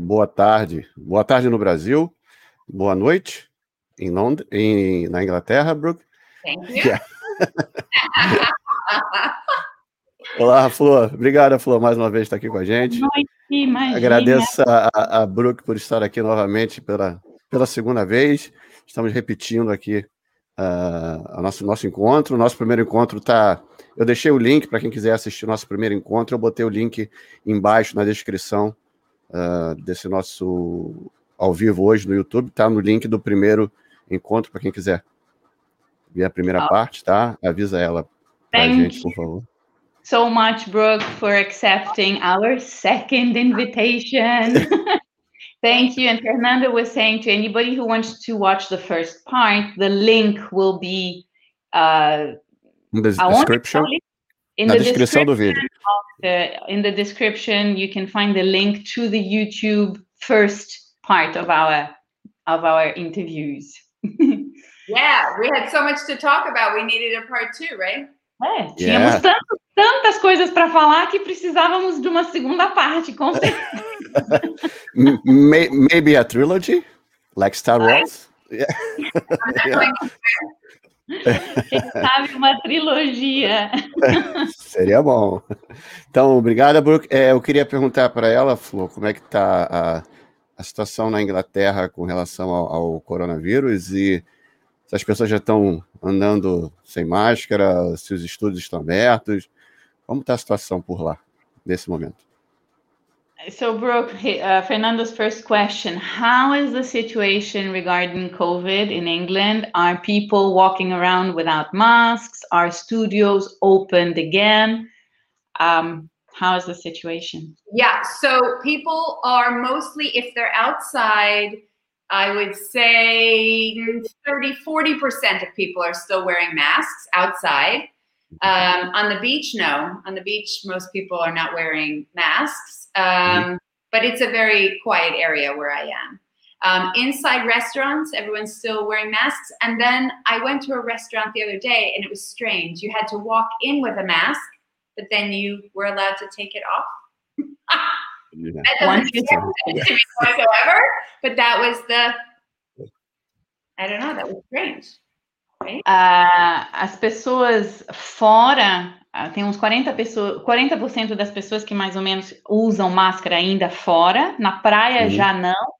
Boa tarde. Boa tarde no Brasil. Boa noite em Londres, em, na Inglaterra, Brooke. Thank you. Yeah. olá, Flor. Obrigada, Flor, mais uma vez estar aqui com a gente. Boa noite, imagina. Agradeço a, a Brooke por estar aqui novamente pela, pela segunda vez. Estamos repetindo aqui uh, o nosso, nosso encontro. Nosso primeiro encontro está. Eu deixei o link para quem quiser assistir o nosso primeiro encontro. Eu botei o link embaixo na descrição uh, desse nosso ao vivo hoje no YouTube. Está no link do primeiro encontro para quem quiser ver a primeira oh. parte, tá? Avisa ela para a gente, por favor. So much, Brooke, for accepting our second invitation. Thank you. And Fernando was saying to anybody who wants to watch the first part, the link will be uh, the description. In the description do vídeo. The, in the description, you can find the link to the YouTube first part of our of our interviews. yeah, we had so much to talk about. We needed a part two, right? É, tínhamos yeah. tanto, tantas coisas para falar que precisávamos de uma segunda parte, com certeza. Maybe a trilogy, like Star Wars. Yeah. Quem sabe uma trilogia. Seria bom. Então, obrigada, Brooke. É, eu queria perguntar para ela, Flor, como é que está a, a situação na Inglaterra com relação ao, ao coronavírus e se as pessoas já estão andando sem máscara, se os estudos estão abertos. Como está a situação por lá, nesse momento? So, Brooke, uh, Fernando's first question How is the situation regarding COVID in England? Are people walking around without masks? Are studios opened again? Um, how is the situation? Yeah, so people are mostly, if they're outside, I would say 30, 40% of people are still wearing masks outside. Um, on the beach, no. On the beach, most people are not wearing masks, um, mm-hmm. but it's a very quiet area where I am. Um, inside restaurants, everyone's still wearing masks. And then I went to a restaurant the other day and it was strange. You had to walk in with a mask, but then you were allowed to take it off. yeah. That doesn't whatsoever, but that was the, I don't know, that was strange. Uh, as pessoas fora, tem uns 40%, pessoas, 40 das pessoas que mais ou menos usam máscara ainda fora, na praia uhum. já não,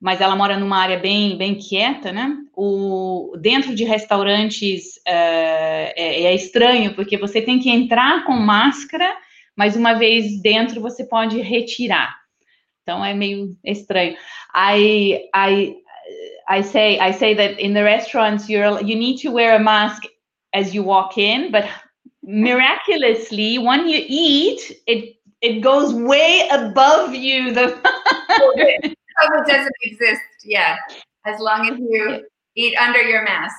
mas ela mora numa área bem, bem quieta, né? O, dentro de restaurantes uh, é, é, estranho, porque você tem que entrar com máscara, mas uma vez dentro você pode retirar. Então é meio estranho. I, I, I say I say that in the restaurants you're you need to wear a mask as you walk in, but miraculously when you eat it it goes way above you. The it doesn't exist. Yeah, as long as you eat under your mask.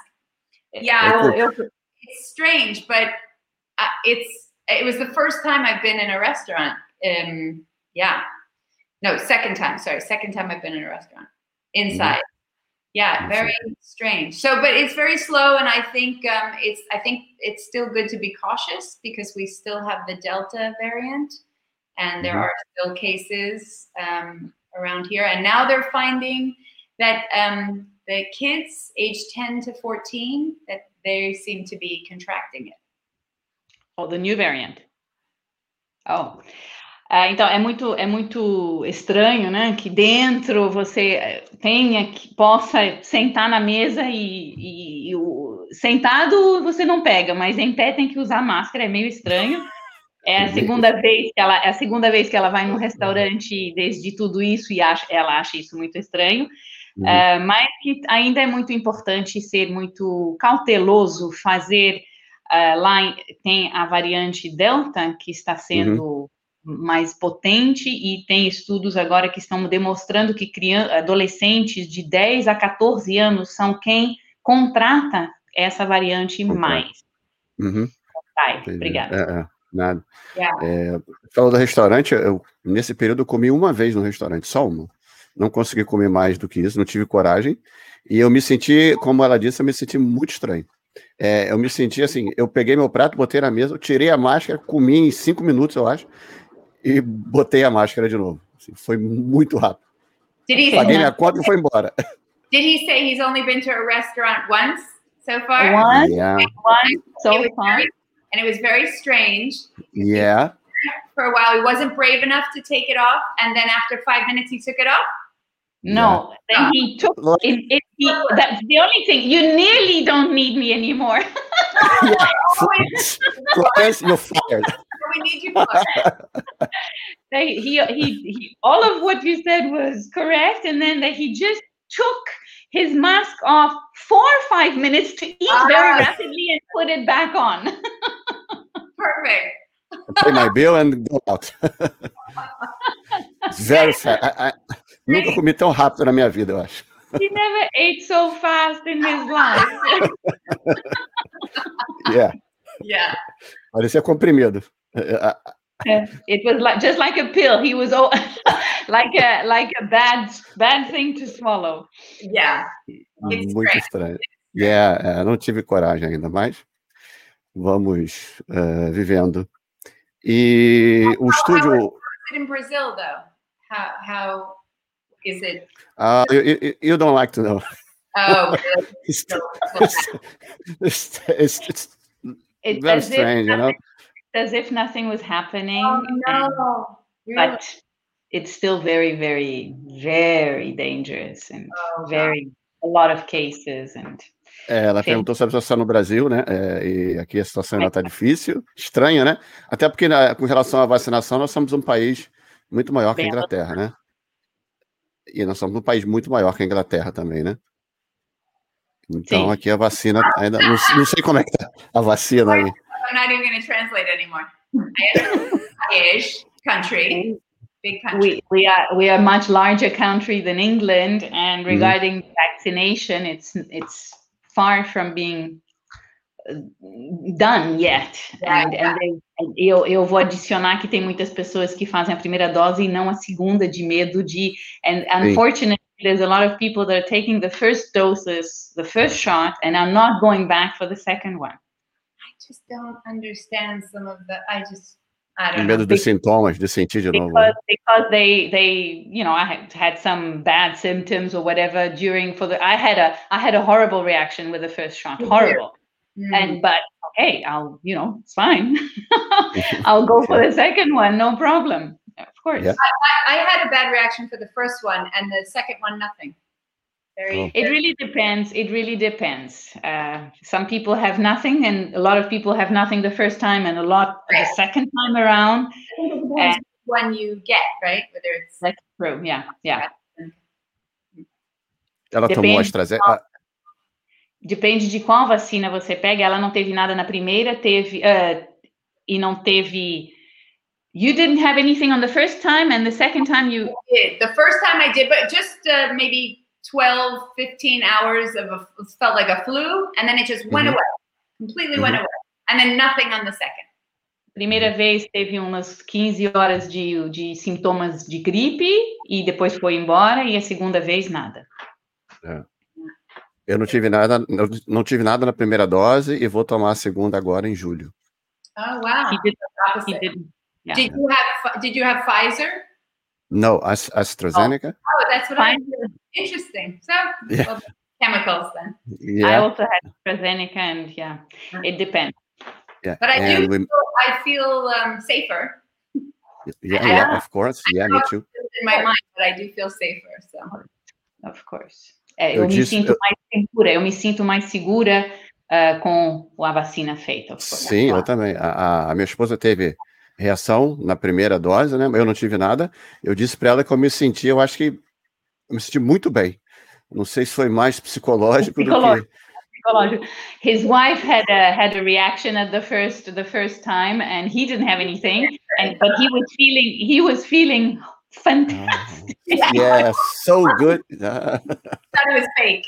Yeah, it's strange, but uh, it's it was the first time I've been in a restaurant. Um, yeah, no, second time. Sorry, second time I've been in a restaurant inside. Yeah very strange. So but it's very slow and i think um, it's i think it's still good to be cautious because we still have the delta variant and there mm-hmm. are still cases um, around here. And now they're finding that um, the kids age 10 to 14 that they seem to be contracting it. Oh the new variant. Oh É, então, é muito, é muito estranho, né? Que dentro você tenha que possa sentar na mesa e, e, e o, sentado você não pega, mas em pé tem que usar máscara, é meio estranho. É a segunda vez que ela, é a segunda vez que ela vai num restaurante desde tudo isso e acha, ela acha isso muito estranho. Uhum. É, mas que ainda é muito importante ser muito cauteloso, fazer uh, lá tem a variante Delta que está sendo uhum mais potente e tem estudos agora que estão demonstrando que crianças, adolescentes de 10 a 14 anos são quem contrata essa variante mais. Uhum. Tá, obrigada. É, é, nada. Yeah. É, falou do restaurante, eu, nesse período eu comi uma vez no restaurante, só uma. Não consegui comer mais do que isso, não tive coragem. E eu me senti, como ela disse, eu me senti muito estranho. É, eu me senti assim, eu peguei meu prato, botei na mesa, tirei a máscara, comi em cinco minutos, eu acho, e botei a máscara de novo. Assim, foi muito rápido. Did he Paguei minha conta e foi embora. Did he say he's only been to a restaurant once so far? One, Yeah. one so It far. and it was very strange. Yeah. For a while, he wasn't brave enough to take it off, and then after five minutes, he took it off. No, then he took Look, it, it, he, that's the only thing. You nearly don't need me anymore. Always, Florence, you're fired. We need you for. They, he, he, he, all of what you said was correct, and then that he just took his mask off for five minutes to eat very Ah. rapidly and put it back on. Perfect. Pay my bill and go out. Very fast. I- I- nunca comi tão rápido na minha vida, eu acho. he never ate so fast in his life. Yeah. Yeah. Parecia comprimido. It was like just like a pill. He was all, like a like a bad bad thing to swallow. Yeah. It's Muito great. estranho. Yeah, é, não tive coragem ainda, mas vamos eh, vivendo. E o estúdio. Is it in Brazil though? How how is it? Ah, you, you- you don't like to know. Oh, really? It's, So- so it's, it's, it's It's very strange, you know? As if nothing was happening. oh and- no. Really? but it's still very, very, very dangerous and Oh, God. very a lot of cases and É, ela Sim. perguntou sobre a situação no Brasil, né? É, e aqui a situação ainda está difícil, estranha, né? Até porque, na- com relação à vacinação, nós somos um país muito maior que a Inglaterra, né? E nós somos um país muito maior que a Inglaterra também, né? Então, Sim. aqui a vacina ainda. Não, não sei como é que tá a vacina aí. I'm not even going to translate anymore. I. Ish country, big country. we we are we are a much larger country than England and regarding vaccination it's it's far from being uh, done yet Yeah, and, and and eu, eu vou adicionar que tem muitas pessoas que fazem a primeira dose e não a segunda de medo de and unfortunately there's a lot of people that are taking the first doses the first shot and are not going back for the second one I just don't understand some of the. I just. I Com don't medo know. dos sintomas, de sentir de novo. because because they they you know I had, had some bad symptoms or whatever during for the I had a I had a horrible reaction with the first shot You did. horrible Mm. and but okay I'll you know it's fine I'll go for the second one no problem of course Yeah. I, I had a bad reaction for the first one, and the second one, nothing. Very. It really depends it really depends uh, some people have nothing and a lot of people have nothing the first time and a lot the second time around I think it depends which one you get, right? Whether it's. that's true yeah yeah Ela tomou Depende. AstraZeneca. Depende de qual vacina você pega. Ela não teve nada na primeira, teve uh, e não teve. You didn't have anything on the first time, and the second time you. did. The first time I did, but just uh, maybe 12, 15 hours of a, felt like a flu, and then it just went Mhm. away, completely went Mhm. away, and then nothing on the second. Primeira vez teve umas 15 horas de, de sintomas de gripe e depois foi embora, e a segunda vez nada. Eu não tive nada, não, não tive nada na primeira dose e vou tomar a segunda agora em julho. Oh wow! He did, he didn't. yeah. Did you have Did you have Pfizer? Não, As- AstraZeneca. Oh, that's what I. Interesting. So Yeah. well, chemicals then. I Yeah, also had AstraZeneca, and yeah, it depends. yeah. But I do And we, I feel um, safer yeah, yeah, of course. Yeah, me too. in my mind, but I do feel safer. So Of course. É, Eu eu, me disse- sinto eu- mais segura, eu me sinto mais segura ah, com a vacina feita. Sim, eu também. A, a- a minha esposa teve reação na primeira dose, né? Eu não tive nada. Eu disse para ela que eu me senti, eu acho que eu me senti muito bem. Não sei se foi mais psicológico do que. Psicológico. Psicológico. His wife had a had a reaction at the first the first time, and he didn't have anything, and but he was feeling he was feeling fantastic. Yeah, so good. Thought it was fake.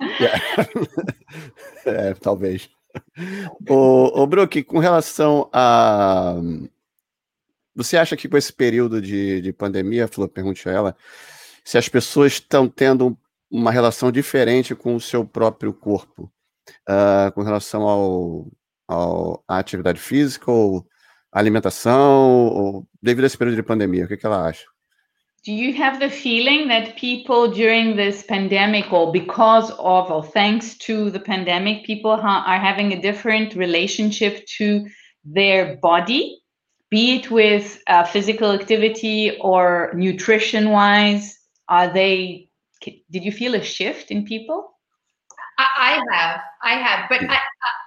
yeah. É, talvez. O Brook, com relação a. Você acha que com esse período de, de pandemia, Flor, pergunte a ela, se as pessoas estão tendo uma relação diferente com o seu próprio corpo, ah, com relação ao, ao, à atividade física ou alimentação, ou devido a esse período de pandemia, o que, que ela acha? Do you have the feeling that people during this pandemic or because of or thanks to the pandemic people ha- are having a different relationship to their body be it with uh, physical activity or nutrition wise are they did you feel a shift in people I, I have i have but I,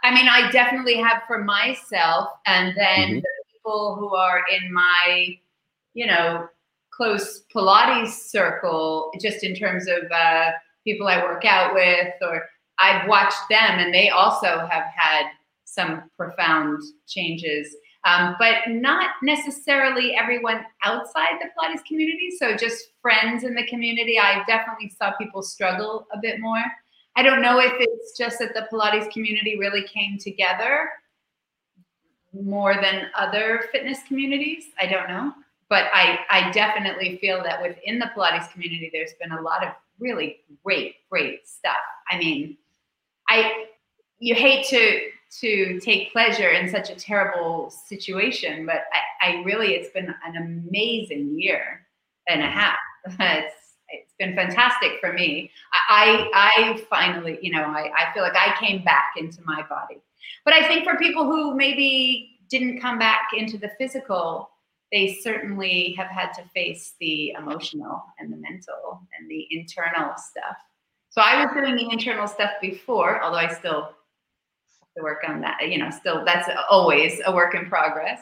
I mean i definitely have for myself and then mm-hmm. the people who are in my you know close Pilates circle, just in terms of uh, people I work out with, or I've watched them and they also have had some profound changes. Um, but not necessarily everyone outside the Pilates community. So just friends in the community, I definitely saw people struggle a bit more. I don't know if it's just that the Pilates community really came together more than other fitness communities. I don't know but I, I definitely feel that within the Pilates community, there's been a lot of really great, great stuff. I mean, I you hate to to take pleasure in such a terrible situation, but I, I really it's been an amazing year and a mm-hmm. half. It's it's been fantastic for me. I I finally, you know, I, I feel like I came back into my body. But I think for people who maybe didn't come back into the physical, they certainly have had to face the emotional and the mental and the internal stuff. So I was doing the internal stuff before, although I still have to work on that. You know, still that's always a work in progress.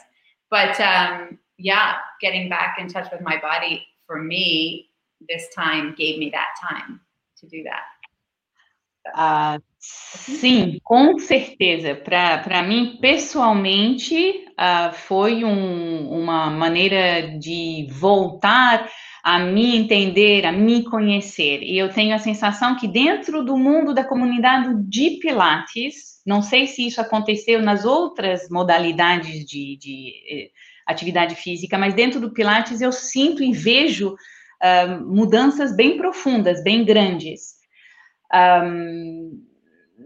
But um, yeah, getting back in touch with my body for me this time gave me that time to do that. Uh, sim, com certeza. Para mim, pessoalmente, uh, foi um, uma maneira de voltar a me entender, a me conhecer. E eu tenho a sensação que dentro do mundo da comunidade de Pilates, não sei se isso aconteceu nas outras modalidades de, de eh, atividade física, mas dentro do Pilates eu sinto e vejo uh, mudanças bem profundas, bem grandes. Um,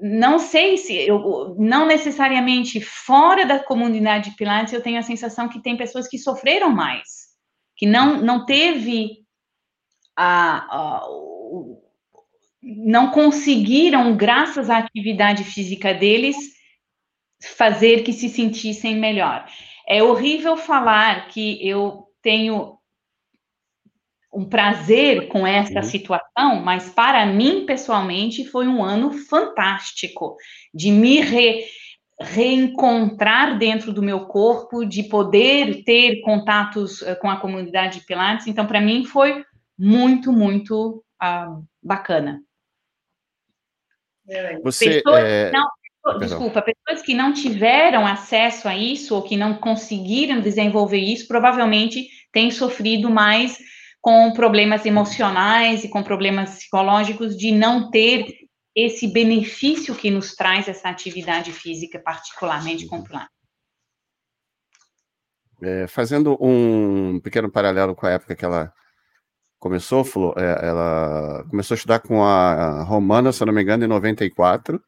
não sei se eu não necessariamente fora da comunidade de Pilates eu tenho a sensação que tem pessoas que sofreram mais, que não não teve a, a não conseguiram graças à atividade física deles fazer que se sentissem melhor. É horrível falar que eu tenho um prazer com essa uhum. situação, mas para mim, pessoalmente, foi um ano fantástico de me re, reencontrar dentro do meu corpo, de poder ter contatos uh, com a comunidade de Pilates. Então, para mim, foi muito, muito uh, bacana. Você. É... Não, desculpa, pessoas que não tiveram acesso a isso ou que não conseguiram desenvolver isso, provavelmente têm sofrido mais com problemas emocionais e com problemas psicológicos de não ter esse benefício que nos traz essa atividade física, particularmente com Pilates. É, fazendo um pequeno paralelo com a época que ela começou, falou, é, ela começou a estudar com a Romana, se eu não me engano, em 94.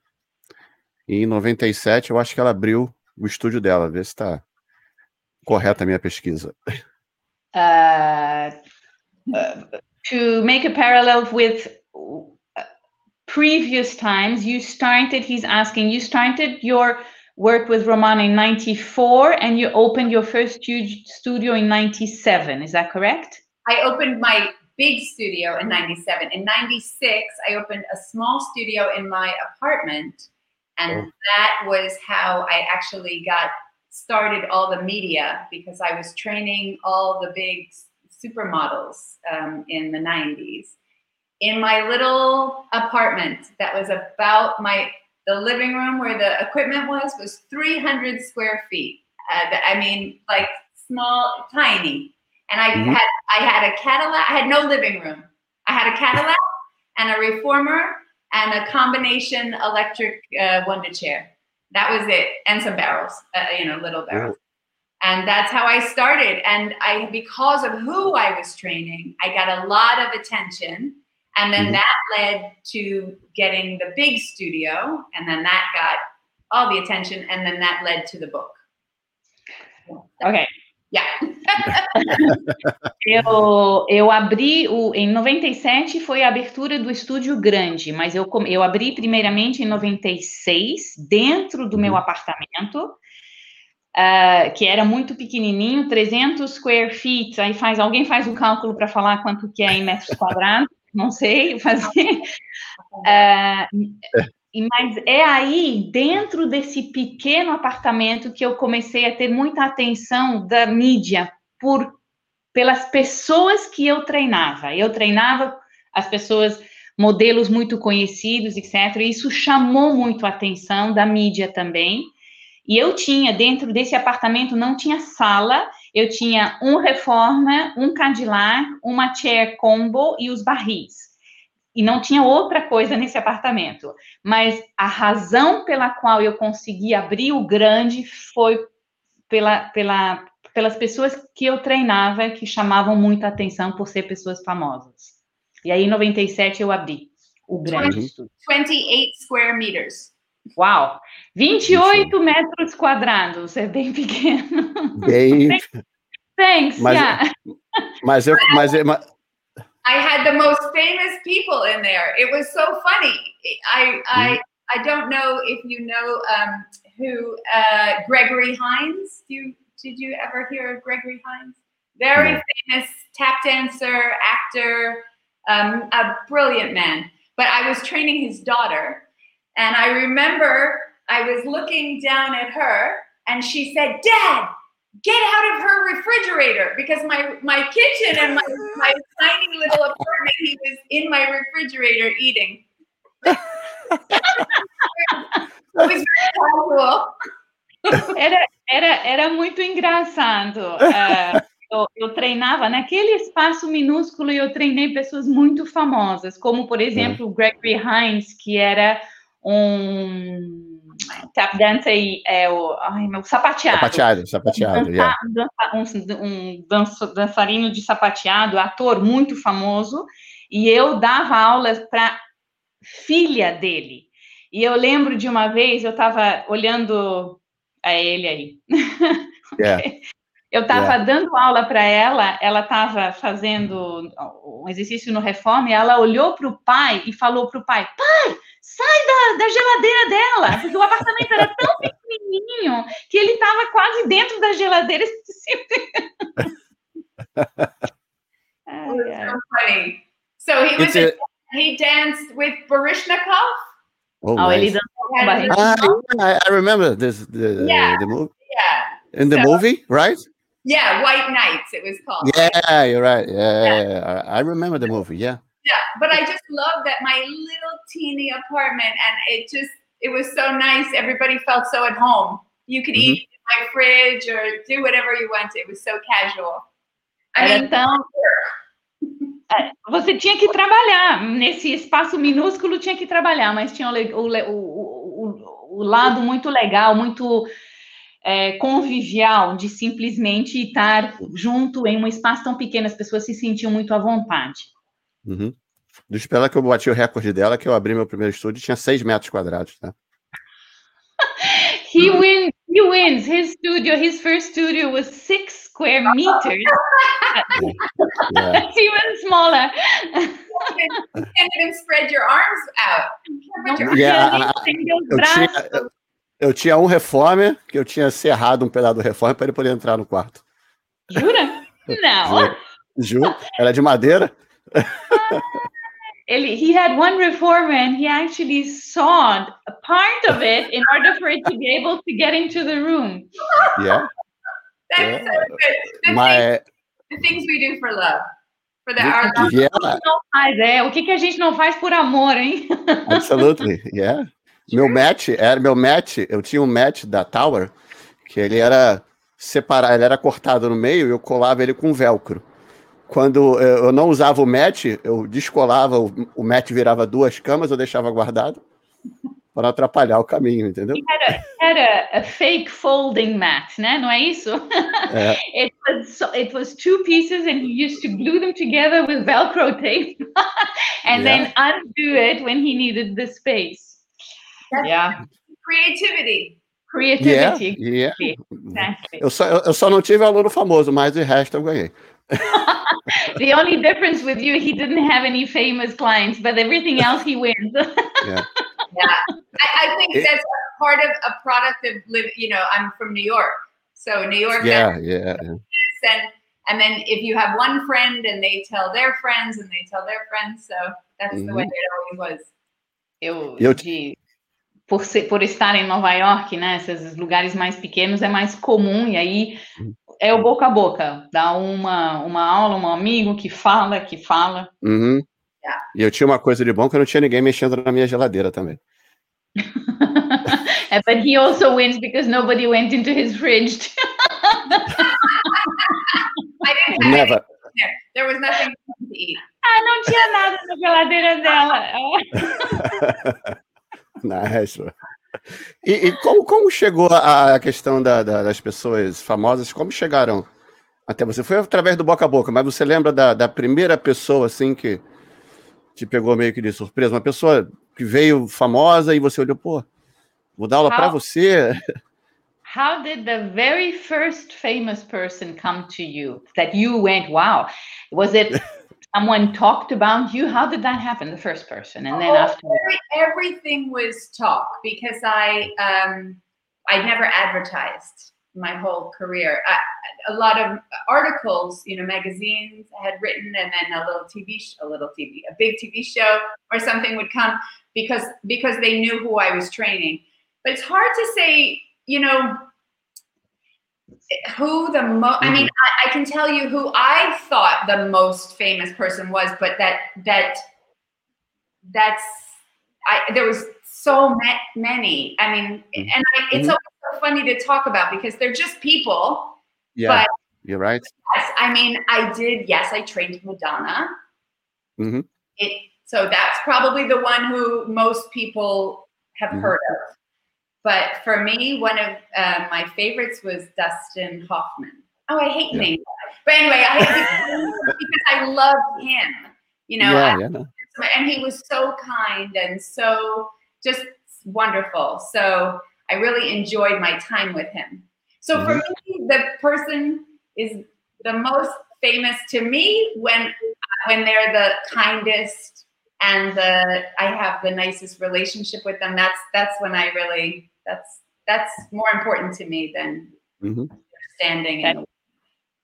E em 97, eu acho que ela abriu o estúdio dela, ver se está correta a minha pesquisa. Uh, to make a parallel with uh, previous times, you started, he's asking, you started your work with Roman in 94 and you opened your first huge studio in 97. Is that correct? I opened my big studio in 97. In 96, I opened a small studio in my apartment. And oh. that was how I actually got started all the media because I was training all the big supermodels um, in the 90s in my little apartment that was about my the living room where the equipment was was 300 square feet. Uh, i mean like small tiny. And i mm-hmm. had i had a cadillac i had no living room. I had a cadillac and a reformer and a combination electric uh, wonder chair. That was it and some barrels uh, you know little barrels and that's how I started. And I, because of who I was training, I got a lot of attention. And then mm-hmm. that led to getting the big studio. And then that got all the attention. And then that led to the book. Okay. Yeah. eu, eu abri o em 97 foi a abertura do estúdio grande, mas eu eu abri primeiramente em 96 dentro do meu apartamento. Uh, que era muito pequenininho, 300 square feet. Aí faz alguém faz o cálculo para falar quanto que é em metros quadrados. Não sei fazer. Uh, mas é aí, dentro desse pequeno apartamento, que eu comecei a ter muita atenção da mídia por pelas pessoas que eu treinava. Eu treinava as pessoas, modelos muito conhecidos, etc. E isso chamou muito a atenção da mídia também. E eu tinha, dentro desse apartamento, não tinha sala, eu tinha um Reforma, um Cadillac, uma Chair Combo e os barris e não tinha outra coisa nesse apartamento. Mas a razão pela qual eu consegui abrir o grande foi pela, pela, pelas pessoas que eu treinava, que chamavam muita atenção por ser pessoas famosas. E aí, em 97, eu abri o grande. 28 square meters. Uau! 28 Isso. metros quadrados, é bem pequeno. Bem... Thanks, mas, yeah. mas, eu, mas, mas, I had the most famous people in there. It was so funny. I I. I don't know if you know um, who uh, Gregory Hines. Do you, did you ever hear of Gregory Hines? Very no. famous tap dancer, actor, um, a brilliant man. But I was training his daughter, and I remember I was looking down at her, and she said, "Dad, get out of her refrigerator because my my kitchen and my, my tiny little apartment he was in my refrigerator eating era, era, era muito engraçado. Uh, eu, eu, treinava naquele espaço minúsculo e eu treinei pessoas muito famosas, como, por exemplo, Gregory Hines, que era um tap dance aí é o ai, meu, sapateado. Sapateado, sapateado. Um, yeah. um, um danço, dançarino de sapateado, ator muito famoso, e eu dava aulas para filha dele. E eu lembro de uma vez, eu estava olhando a ele aí. Yeah. Eu estava yeah. dando aula para ela, ela estava fazendo um exercício no Reforma, e ela olhou para o pai e falou para o pai: Pai, sai da, da geladeira dela, porque o apartamento era tão pequenininho que ele estava quase dentro da geladeira. so funny. So he was a, he danced with Barishnikov. Oh, oh nice. ah, I, I remember this the, yeah. the movie. Yeah. In the so, movie, right? Yeah, White Nights. It was called. Yeah, you're right. Yeah, yeah. I remember the movie. Yeah yeah but i just love that my little teeny apartment and it just it was so nice. Everybody felt so at home. You could mm-hmm. eat in my fridge or do whatever you want. It was so casual. I mean, então é, você tinha que trabalhar. Nesse espaço minúsculo tinha que trabalhar mas tinha o, o, o, o lado muito legal muito é, convivial de simplesmente estar junto em um espaço tão pequeno. As pessoas se sentiam muito à vontade Uhum. Eu esperar que eu bati o recorde dela, que eu abri meu primeiro estúdio tinha 6 metros quadrados, tá? he wins. He wins. His studio, his first studio was six square meters. yeah. It's even smaller. you can't even spread your arms out. Yeah, eu, tinha, eu, eu tinha um reformer que eu tinha serrado um pedaço do reformer para ele poder entrar no quarto. Jura? Não. Juro. Era de madeira. He had one reformer and he actually sawed a part of it in order for it to be able to get into the room. Yeah. That's yeah. so good. The, My... things, the things we do for love. For the art. Yeah. Faz, é. O que, que a gente não faz por amor, hein? Absolutely, yeah. Meu match, era meu match, eu tinha um match da Tower, que ele era separado, ele era cortado no meio e eu colava ele com velcro quando eu não usava o match, eu descolava, o match virava duas camas, eu deixava guardado para atrapalhar o caminho, entendeu? Era, era a fake folding mat, né? Não é isso? É. It, was, it was two pieces and he used to glue them together with Velcro tape and yeah. then undo it when he needed the space. That's yeah. Creativity. Creativity. Yeah, yeah. Exactly. Eu, só, eu só não tive aluno famoso, mas o resto eu ganhei. the only difference with you, he didn't have any famous clients, but everything else he wins. yeah. Yeah. I, I think it, that's part of a product of living, you know, I'm from New York. So New York. Yeah, yeah. And, and then if you have one friend and they tell their friends and they tell their friends. So that's mm-hmm. the way mm-hmm. it always was. Eu, eu de, por, ser, por estar em Nova York, né? Esses lugares mais pequenos é mais comum, e aí uhum. É o boca a boca. Dá uma, uma aula, um amigo que fala, que fala. Uhum. Yeah. E eu tinha uma coisa de bom que eu não tinha ninguém mexendo na minha geladeira também. but he also wins because nobody went into his fridge. I didn't have Never. There. there was nothing to eat. Ah, não tinha nada na geladeira dela. nice. E, e como, como chegou a, a questão da, da, das pessoas famosas? Como chegaram até você? Foi através do boca a boca, mas você lembra da, da primeira pessoa assim que te pegou meio que de surpresa? Uma pessoa que veio famosa e você olhou, pô, vou dar aula para você. How did the very first famous person come to you that you went, wow? Was it someone talked about you? How did that happen? The first person, and then oh, after everything was talk because I um, I never advertised my whole career. I, a lot of articles, you know, magazines I had written, and then a little TV, a little TV, a big TV show or something would come because because they knew who I was training. But it's hard to say, you know, who the most. I mean, mm-hmm. I, I can tell you who I thought the most famous person was, but that that that's I there was so many. I mean, mm-hmm. and I, it's mm-hmm. so funny to talk about because they're just people. Yeah, you're right. Yes, I mean, I did. Yes, I trained Madonna. Mm-hmm. It so that's probably the one who most people have mm-hmm. heard of. But for me, one of uh, my favorites was Dustin Hoffman. Oh, I hate yeah. names. But anyway, I because I love him. You know, yeah, yeah. and he was so kind and so just wonderful. So I really enjoyed my time with him. So mm-hmm. for me, the person is the most famous to me when when they're the kindest and the I have the nicest relationship with them. That's that's when I really that's that's more important to me than mm-hmm. standing. That,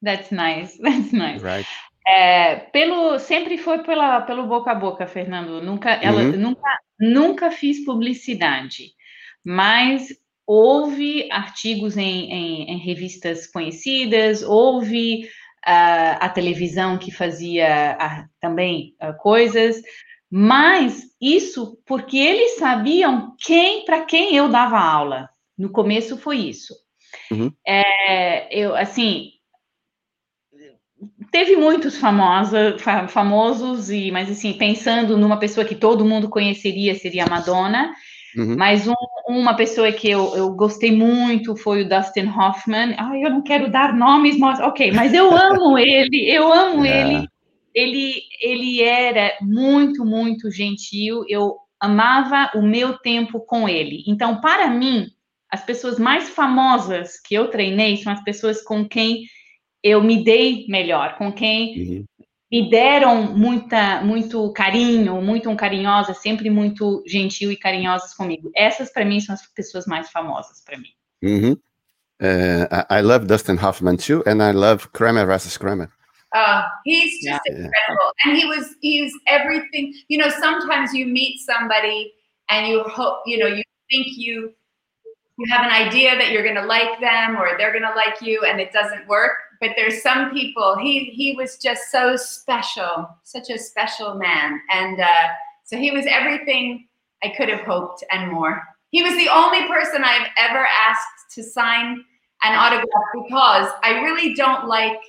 that's nice. That's nice. Right. É, pelo sempre foi pela, pelo boca a boca, Fernando. Nunca, ela uhum. nunca, nunca fiz publicidade, mas houve artigos em, em, em revistas conhecidas, houve uh, a televisão que fazia uh, também uh, coisas, mas isso porque eles sabiam quem para quem eu dava aula. No começo foi isso. Uhum. É, eu assim teve muitos famosos, famosos e mas assim pensando numa pessoa que todo mundo conheceria seria a Madonna. Uhum. Mas um, uma pessoa que eu, eu gostei muito foi o Dustin Hoffman. Ai, eu não quero dar nomes, mas ok, mas eu amo ele, eu amo é. ele ele, ele era muito, muito gentil. Eu amava o meu tempo com ele. Então, para mim, as pessoas mais famosas que eu treinei são as pessoas com quem eu me dei melhor, com quem uhum. me deram muita, muito carinho, muito carinhosa, sempre muito gentil e carinhosas comigo. Essas, para mim, são as pessoas mais famosas para mim. Uhum. Uh, I love Dustin Hoffman too, and I love Kramer versus Kramer. Uh, he's just yeah. incredible. And he was, he's everything. You know, sometimes you meet somebody and you hope, you know, you think you, you have an idea that you're going to like them or they're going to like you and it doesn't work. But there's some people, he, he was just so special, such a special man. And uh, so he was everything I could have hoped and more. He was the only person I've ever asked to sign an autograph because I really don't like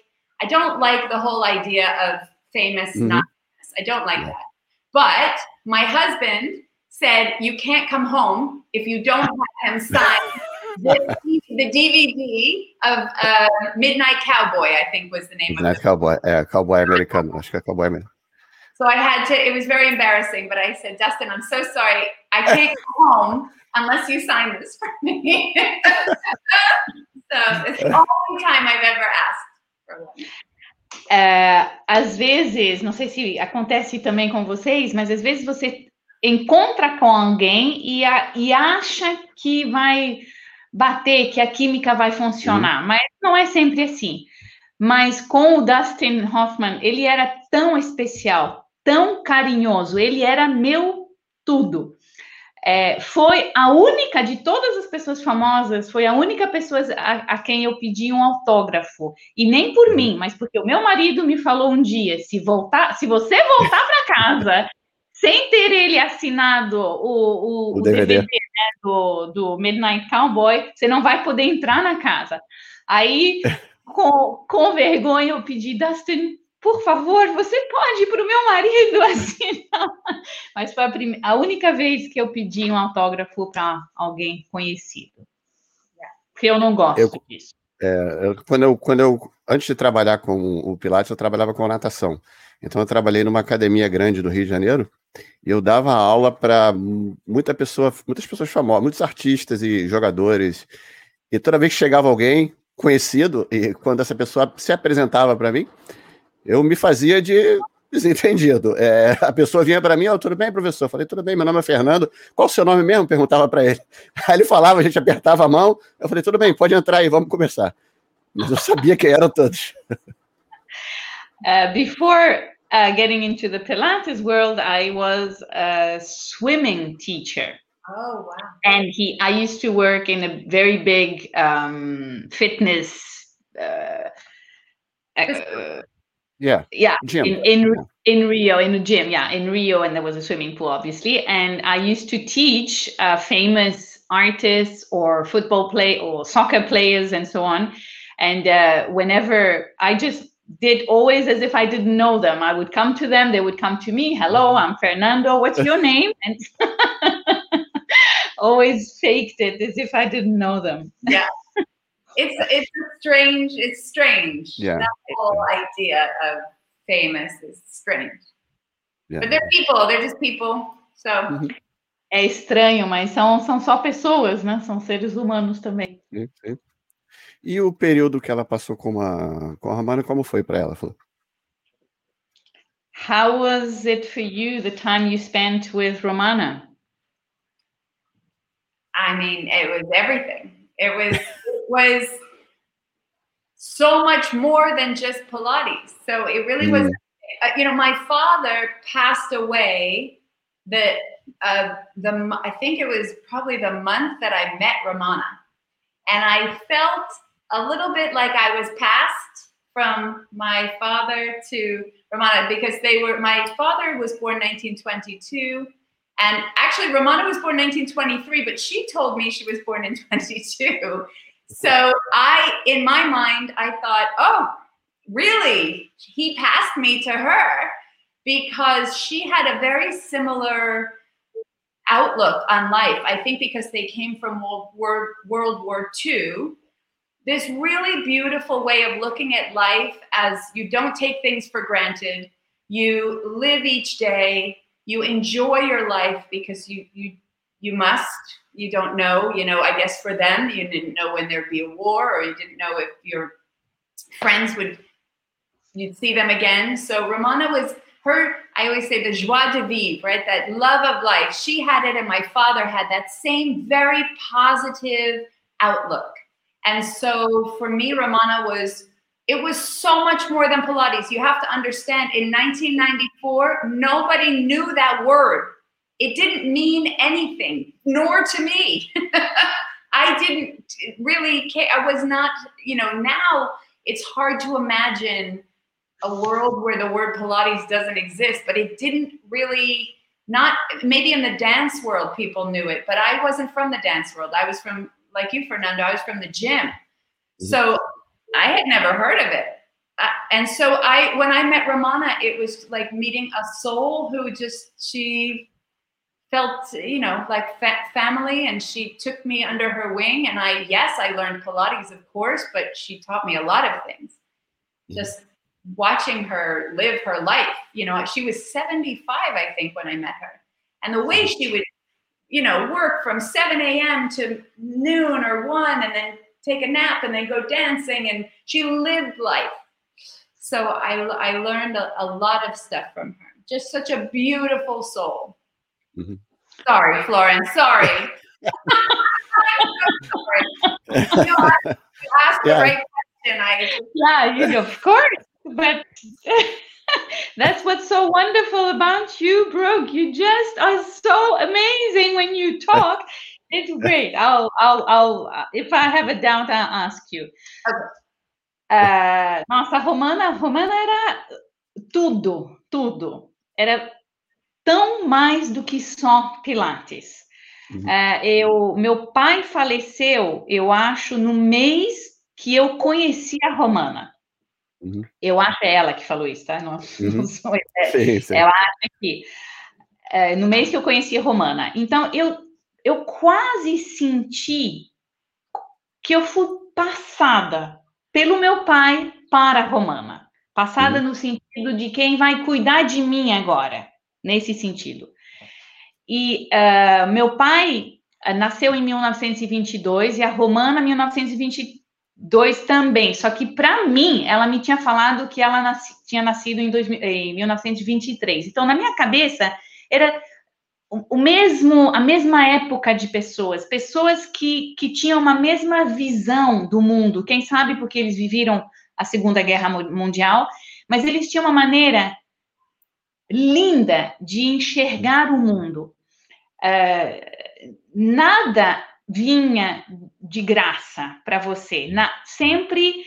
I don't like the whole idea of famous mm-hmm. not famous. I don't like yeah. that. But my husband said you can't come home if you don't have him sign the, the, DVD of uh, Midnight Cowboy. I think was the name Midnight of it. Cowboy. Yeah, Cowboy American. Cowboy American. So I had to. It was very embarrassing, but I said, Dustin, I'm so sorry. I can't go home unless you sign this for me. so it's the only time I've ever asked. É, às vezes, não sei se acontece também com vocês, mas às vezes você encontra com alguém e, a, e acha que vai bater, que a química vai funcionar, uhum. mas não é sempre assim. Mas com o Dustin Hoffman, ele era tão especial, tão carinhoso, ele era meu tudo. É, foi a única de todas as pessoas famosas, foi a única pessoa a, a, quem eu pedi um autógrafo. E nem por mim, mas porque o meu marido me falou um dia: se voltar, se você voltar para casa sem ter ele assinado o, o, o DVD, DVD né, do, do Midnight Cowboy, você não vai poder entrar na casa. Aí, com, com vergonha, eu pedi, Dustin, por favor, você pode ir para o meu marido assinar. Mas foi a, prime... a única vez que eu pedi um autógrafo para alguém conhecido. Porque eu não gosto eu, disso. É, eu, quando, eu, quando eu, antes de trabalhar com o Pilates, eu trabalhava com natação. Então eu trabalhei numa academia grande do Rio de Janeiro e eu dava aula para muita pessoa, muitas pessoas famosas, muitos artistas e jogadores. E toda vez que chegava alguém conhecido e quando essa pessoa se apresentava para mim, eu me fazia de desentendido. É, a pessoa vinha para mim, oh, tudo bem, professor? Eu falei, tudo bem, meu nome é Fernando. Qual o seu nome mesmo? Perguntava para ele. Aí ele falava, a gente apertava a mão. Eu falei, tudo bem, pode entrar aí, vamos começar. Mas eu sabia quem eram todos. Uh, before uh, getting into the Pilates world, I was a swimming teacher. Oh wow! And he, I used to work in a very big um, fitness. Uh, uh yeah, yeah, gym. in in, yeah. in Rio, in a gym, yeah, in Rio, and there was a swimming pool, obviously. And I used to teach uh, famous artists or football play or soccer players and so on. And uh, whenever I just did always as if I didn't know them. I would come to them, they would come to me. Hello, mm-hmm. I'm Fernando. What's your name? And always faked it as if I didn't know them. Yeah. It's it's strange, it's strange. Yeah. That whole idea of famous is strange. Yeah. But they're people, they're just people. So mm-hmm. É estranho, mas são, são só pessoas, né? São seres humanos também. Sim, sim. E o período que ela passou com a, com a Romana, como foi para ela? Falou. How was it for you, the time you spent with Romana? I mean, it was everything. It was was so much more than just Pilates. So it really mm. was. Uh, you know, my father passed away. The uh, the I think it was probably the month that I met Romana, and I felt a little bit like I was passed from my father to Romana because they were, my father was born 1922. And actually, Romana was born 1923, but she told me she was born in 22. So I, in my mind, I thought, oh, really? He passed me to her because she had a very similar outlook on life. I think because they came from World War, World War II this really beautiful way of looking at life as you don't take things for granted. You live each day. You enjoy your life because you you you must. You don't know. You know. I guess for them, you didn't know when there'd be a war, or you didn't know if your friends would you'd see them again. So Romana was her. I always say the joie de vivre, right? That love of life. She had it, and my father had that same very positive outlook and so for me, Romana was, it was so much more than Pilates. You have to understand in 1994, nobody knew that word. It didn't mean anything, nor to me. I didn't really care. I was not, you know, now it's hard to imagine a world where the word Pilates doesn't exist, but it didn't really not maybe in the dance world people knew it, but I wasn't from the dance world. I was from like you, Fernando, I was from the gym. Mm-hmm. So I had never heard of it. Uh, and so I, when I met Romana, it was like meeting a soul who just, she felt, you know, like fa- family and she took me under her wing. And I, yes, I learned Pilates, of course, but she taught me a lot of things. Mm-hmm. Just watching her live her life, you know, she was 75, I think, when I met her. And the way she would you know, work from 7 a.m. to noon or 1 and then take a nap and then go dancing. And she lived life. So I, I learned a, a lot of stuff from her. Just such a beautiful soul. Mm-hmm. Sorry, Florence. Sorry. sorry. you know, asked the yeah. right question. I yeah, you know, of course, but that's what's so wonderful about you, Brooke. You just are so amazing when you talk. It's great. I'll, I'll, I'll. If I have a doubt, I'll ask you. Okay. Uh, nossa, a Romana, a Romana era tudo, tudo. Era tão mais do que só Pilates. Uhum. Uh, eu, meu pai faleceu, eu acho, no mês que eu conheci a Romana. Uhum. Eu acho é ela que falou isso, tá? Não, uhum. não sou é, sim, sim. Ela acha que é, no mês que eu conheci a Romana. Então eu eu quase senti que eu fui passada pelo meu pai para a Romana, passada uhum. no sentido de quem vai cuidar de mim agora, nesse sentido. E uh, meu pai uh, nasceu em 1922 e a Romana 1923 dois também. Só que para mim, ela me tinha falado que ela nasci, tinha nascido em, 2000, em 1923. Então, na minha cabeça, era o mesmo, a mesma época de pessoas, pessoas que, que tinham uma mesma visão do mundo. Quem sabe porque eles viveram a Segunda Guerra Mundial, mas eles tinham uma maneira linda de enxergar o mundo. Uh, nada vinha de graça para você. Na, sempre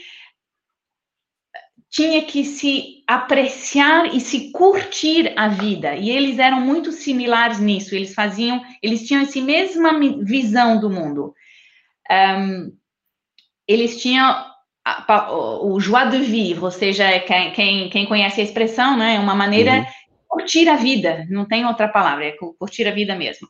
tinha que se apreciar e se curtir a vida. E eles eram muito similares nisso. Eles faziam, eles tinham essa mesma visão do mundo. Um, eles tinham o joie de vivre, ou seja, quem, quem, quem conhece a expressão, né, uma maneira uhum. Curtir a vida. Não tem outra palavra, é curtir a vida mesmo.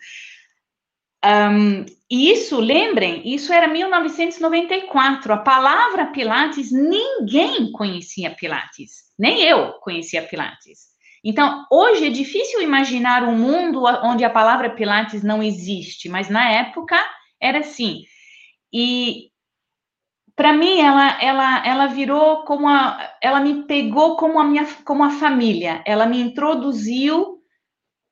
Um, e isso, lembrem, isso era 1994. A palavra Pilates, ninguém conhecia Pilates. Nem eu conhecia Pilates. Então, hoje é difícil imaginar um mundo onde a palavra Pilates não existe, mas na época era assim. E para mim ela ela ela virou como a ela me pegou como a minha como a família. Ela me introduziu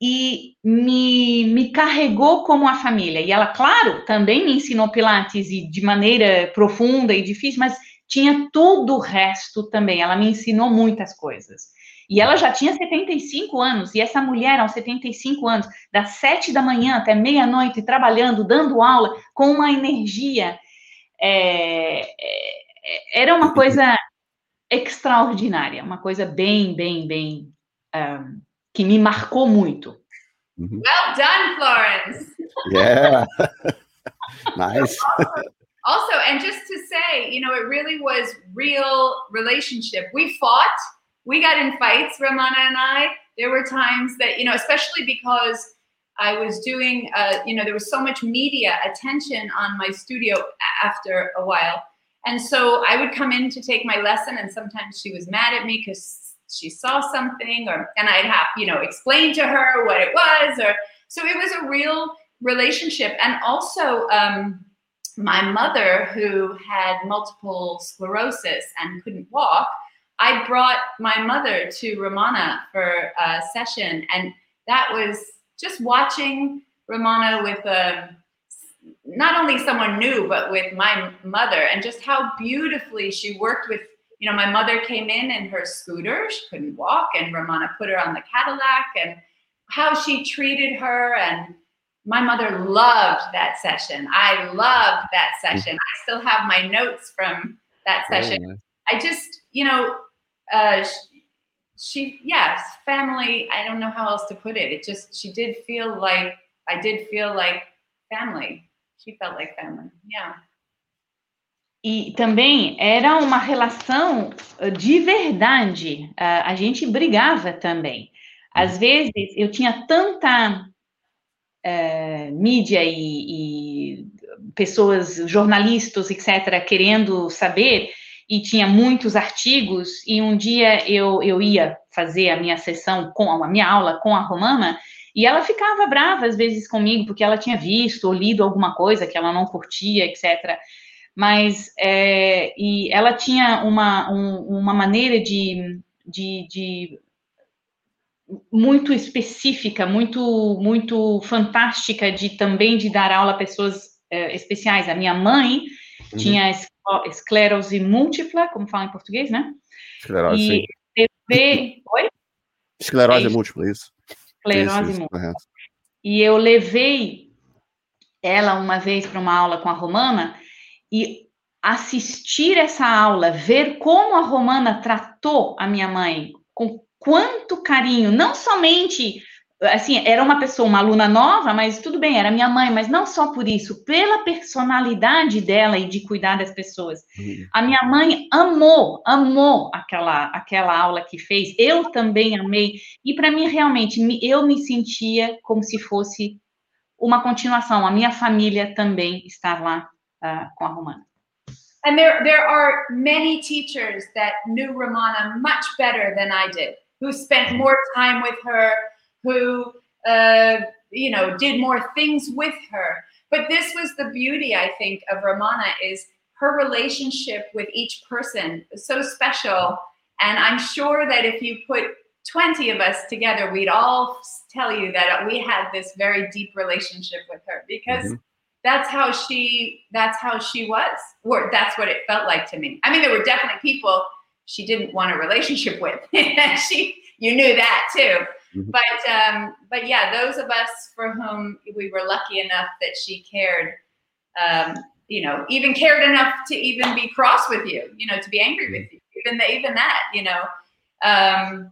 e me, me carregou como a família. E ela, claro, também me ensinou Pilates e de maneira profunda e difícil, mas tinha tudo o resto também. Ela me ensinou muitas coisas. E ela já tinha 75 anos, e essa mulher, aos 75 anos, das sete da manhã até meia-noite, trabalhando, dando aula, com uma energia. É, é, era uma coisa extraordinária, uma coisa bem, bem, bem. Um, que me marcou muito. Uhum. Well done, Florence. Yeah. nice. Also, also, and just to say, you know, it really was real relationship. We fought, we got in fights, Ramana and I. There were times that, you know, especially because I was doing, uh, you know, there was so much media attention on my studio after a while. And so I would come in to take my lesson, and sometimes she was mad at me because she saw something or and I'd have, you know, explain to her what it was or so it was a real relationship. And also um, my mother who had multiple sclerosis and couldn't walk, I brought my mother to Ramana for a session and that was just watching Ramana with a not only someone new, but with my mother, and just how beautifully she worked with you know, my mother came in in her scooter, she couldn't walk, and Ramana put her on the Cadillac, and how she treated her. And my mother loved that session. I loved that mm. session. I still have my notes from that session. I just, you know, uh, she, yes, family. I don't know how else to put it. It just, she did feel like, I did feel like family. She felt like family. Yeah. E também era uma relação eh, de verdade. A gente brigava também. Às vezes eu tinha tanta uh, mídia e, e, pessoas, jornalistas, etc., querendo saber, e tinha muitos artigos. E um dia eu, eu ia fazer a minha sessão com a minha aula com a Romana E ela ficava brava às vezes comigo, porque ela tinha visto ou lido alguma coisa que ela não curtia, etc. Mas é, e ela tinha uma, um, uma maneira de, de, de muito específica, muito muito fantástica de também de dar aula a pessoas é, especiais. A minha mãe uhum. tinha esclerose múltipla, como fala em português, né? Esclerose, e levei... Oi? Esclerose é múltipla, isso. Esclerose isso, múltipla. Isso, e eu levei ela uma vez para uma aula com a Romana e assistir essa aula, ver como a Romana tratou a minha mãe, com quanto carinho, não somente assim, era uma pessoa, uma aluna nova, mas tudo bem, era minha mãe, mas não só por isso, pela personalidade dela e de cuidar das pessoas. Uhum. A minha mãe amou, amou aquela, aquela aula que fez, eu também amei, e para mim, realmente, eu me sentia como se fosse uma continuação, a minha família também estar lá uh, com a Romana. And there, there are many teachers that knew Romana much better than I did, who spent more time with her, who uh, you know did more things with her. But this was the beauty, I think, of Ramana is her relationship with each person is so special. And I'm sure that if you put 20 of us together, we'd all tell you that we had this very deep relationship with her because mm-hmm. that's how she that's how she was. Or that's what it felt like to me. I mean, there were definitely people she didn't want a relationship with. she you knew that too. Mm-hmm. But um, but yeah, those of us for whom we were lucky enough that she cared, um, you know, even cared enough to even be cross with you, you know, to be angry with you, even the, even that, you know, um,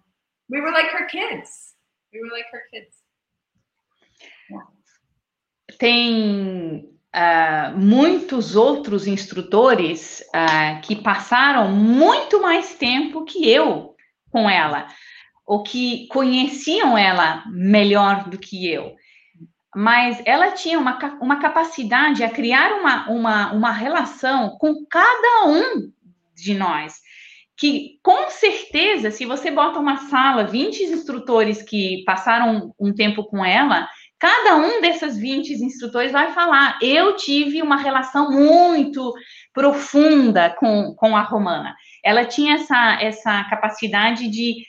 we were like her kids. We were like her kids. Tem uh, muitos outros instrutores uh, que passaram muito mais tempo que eu com ela ou que conheciam ela melhor do que eu. Mas ela tinha uma, uma capacidade a criar uma, uma, uma relação com cada um de nós. Que com certeza, se você bota uma sala, 20 instrutores que passaram um tempo com ela, cada um desses 20 instrutores vai falar: eu tive uma relação muito profunda com, com a Romana. Ela tinha essa, essa capacidade de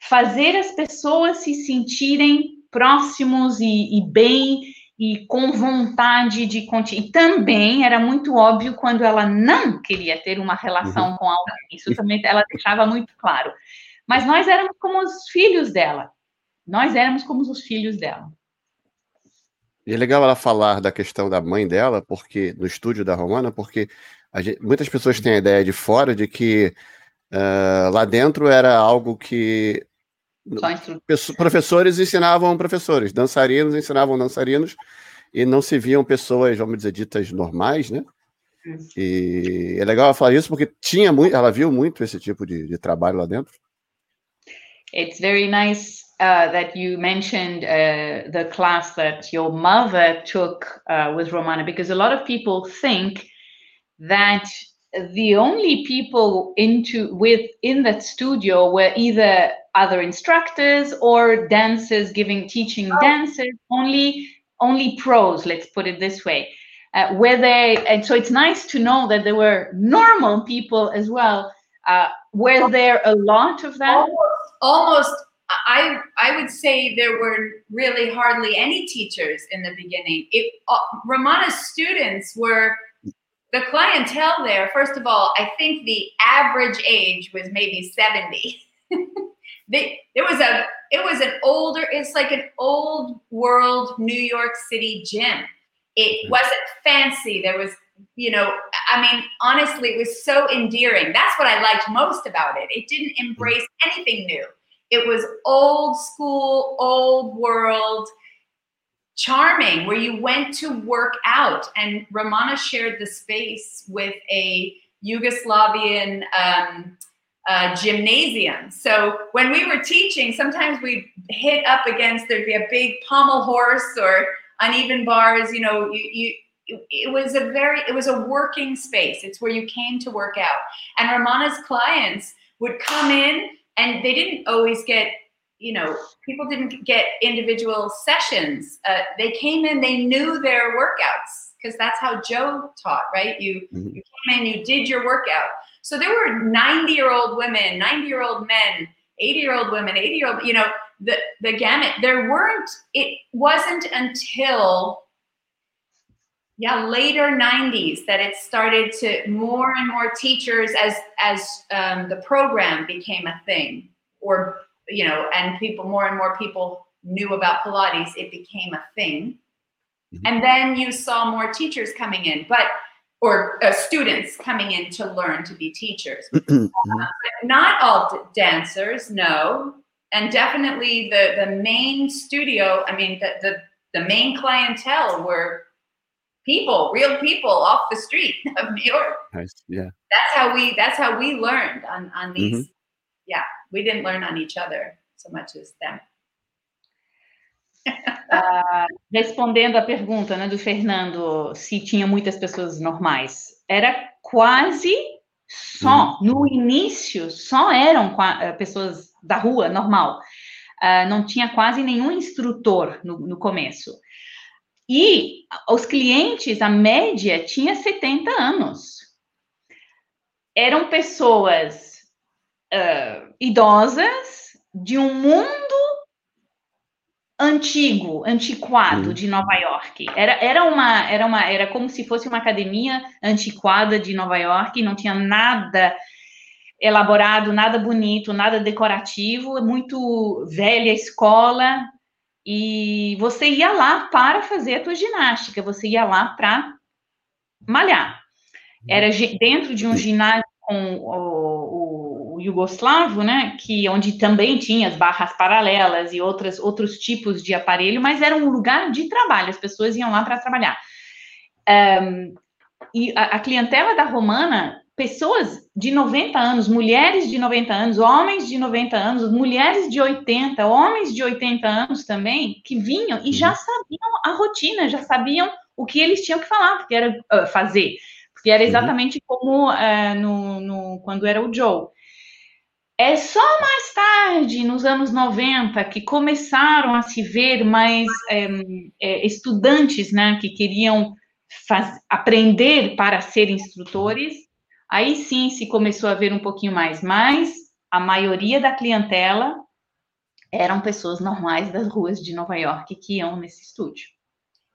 fazer as pessoas se sentirem próximos e, e bem e com vontade de continuar. E também era muito óbvio quando ela não queria ter uma relação uhum. com alguém. Isso também ela deixava muito claro. Mas nós éramos como os filhos dela. Nós éramos como os filhos dela. E é legal ela falar da questão da mãe dela, porque no estúdio da Romana, porque gente, muitas pessoas têm a ideia de fora de que uh, lá dentro era algo que Professores ensinavam professores, dançarinos ensinavam dançarinos, e não se viam pessoas, vamos dizer, ditas normais, né? E é legal ela falar isso porque tinha muito, ela viu muito esse tipo de, de trabalho lá dentro. It's very nice uh, that you mentioned uh, the class that your mother took uh, with Romana because a lot of people think that the only people into with in that studio were either other instructors or dancers giving teaching oh. dances only only pros let's put it this way uh, where they and so it's nice to know that there were normal people as well uh, were there a lot of that almost, almost I I would say there were really hardly any teachers in the beginning. It, uh, Romana's students were the clientele there. First of all, I think the average age was maybe seventy. they, it was a it was an older it's like an old world new york city gym. It wasn't fancy. There was you know i mean honestly it was so endearing. That's what i liked most about it. It didn't mm. embrace anything new. It was old school old world charming where you went to work out. And ramana shared the space with a yugoslavian um, uh, gymnasium. So when we were teaching, sometimes we'd hit up against there'd be a big pommel horse or uneven bars. You know, you, you it was a very it was a working space. It's where you came to work out. And Ramana's clients would come in and they didn't always get you know, people didn't get individual sessions. Uh, they came in, they knew their workouts because that's how Joe taught, right? You, mm-hmm. you came in, you did your workout. So there were 90 year old women, 90 year old men, 80 year old women, 80 year old, you know, the, the gamut. There weren't, it wasn't until yeah later 90s that it started to more and more teachers as as um, the program became a thing or you know and people more and more people knew about pilates it became a thing mm-hmm. and then you saw more teachers coming in but or uh, students coming in to learn to be teachers uh, not all d- dancers no and definitely the the main studio i mean the the, the main clientele were people, real people off the street of New York. Nice. Yeah. That's how we that's how we learned on on these. Mm-hmm. Yeah, we didn't learn on each other so much as them. Uh, respondendo à pergunta né, do Fernando se tinha muitas pessoas normais, era quase só, uhum. no início, só eram eh, pessoas da rua, normal. Uh, não tinha quase nenhum instrutor no, no começo. E os clientes, a média, tinha 70 anos. Eram pessoas uh, idosas de um mundo antigo, antiquado de Nova York. Era, era, uma, era, uma, era como se fosse uma academia antiquada de Nova York, não tinha nada elaborado, nada bonito, nada decorativo, muito velha escola, e você ia lá para fazer a tua ginástica, você ia lá para malhar. Era dentro de um ginásio com o, o, o Yugoslavo, né, que onde também tinha as barras paralelas e outras, outros tipos de aparelho, mas era um lugar de trabalho, as pessoas iam lá para trabalhar. Um, e a, a clientela da Romana pessoas de 90 anos, mulheres de 90 anos, homens de 90 anos, mulheres de 80, homens de 80 anos também, que vinham e já uhum. sabiam a rotina, já sabiam o que eles tinham que falar, porque era uh, fazer, porque era exatamente como uh, no, no, quando era o Joe. É só mais tarde, nos anos 90, que começaram a se ver mais é, é, estudantes né, que queriam faz, aprender para ser instrutores Aí sim se começou a ver um pouquinho mais, mas a maioria da clientela eram pessoas normais das ruas de Nova York que iam nesse estúdio.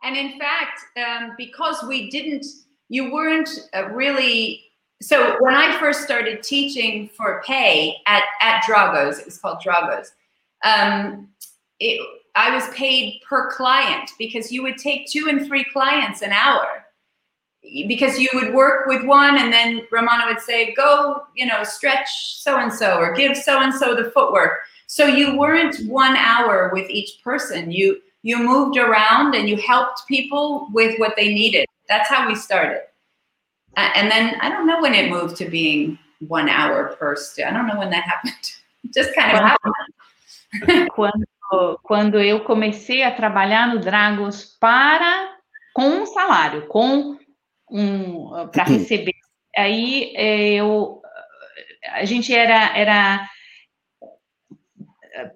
And in fact, um, because we didn't, you weren't uh, really. So when I first started teaching for pay at at Dragos, it was called Dragos. Um, it, I was paid per client because you would take two and three clients an hour because you would work with one and then Romana would say, go, you know, stretch so and so or give so and so the footwork. So you weren't one hour with each person. You you moved around and you helped people with what they needed. That's how we started. And then I don't know when it moved to being one hour per student. I don't know when that happened. Just kind of happened. quando, quando eu comecei a trabalhar no Dragos para com um salário, com um, para uhum. receber. Aí é, eu, a gente era, era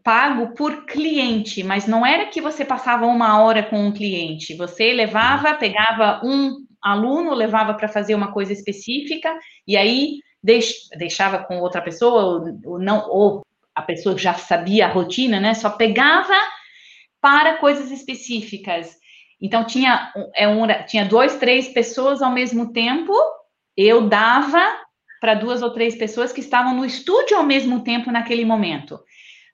pago por cliente, mas não era que você passava uma hora com um cliente. Você levava, pegava um aluno, levava para fazer uma coisa específica e aí deixava com outra pessoa ou não ou a pessoa já sabia a rotina, né? Só pegava para coisas específicas. Então, tinha, é um, tinha dois, três pessoas ao mesmo tempo, eu dava para duas ou três pessoas que estavam no estúdio ao mesmo tempo naquele momento.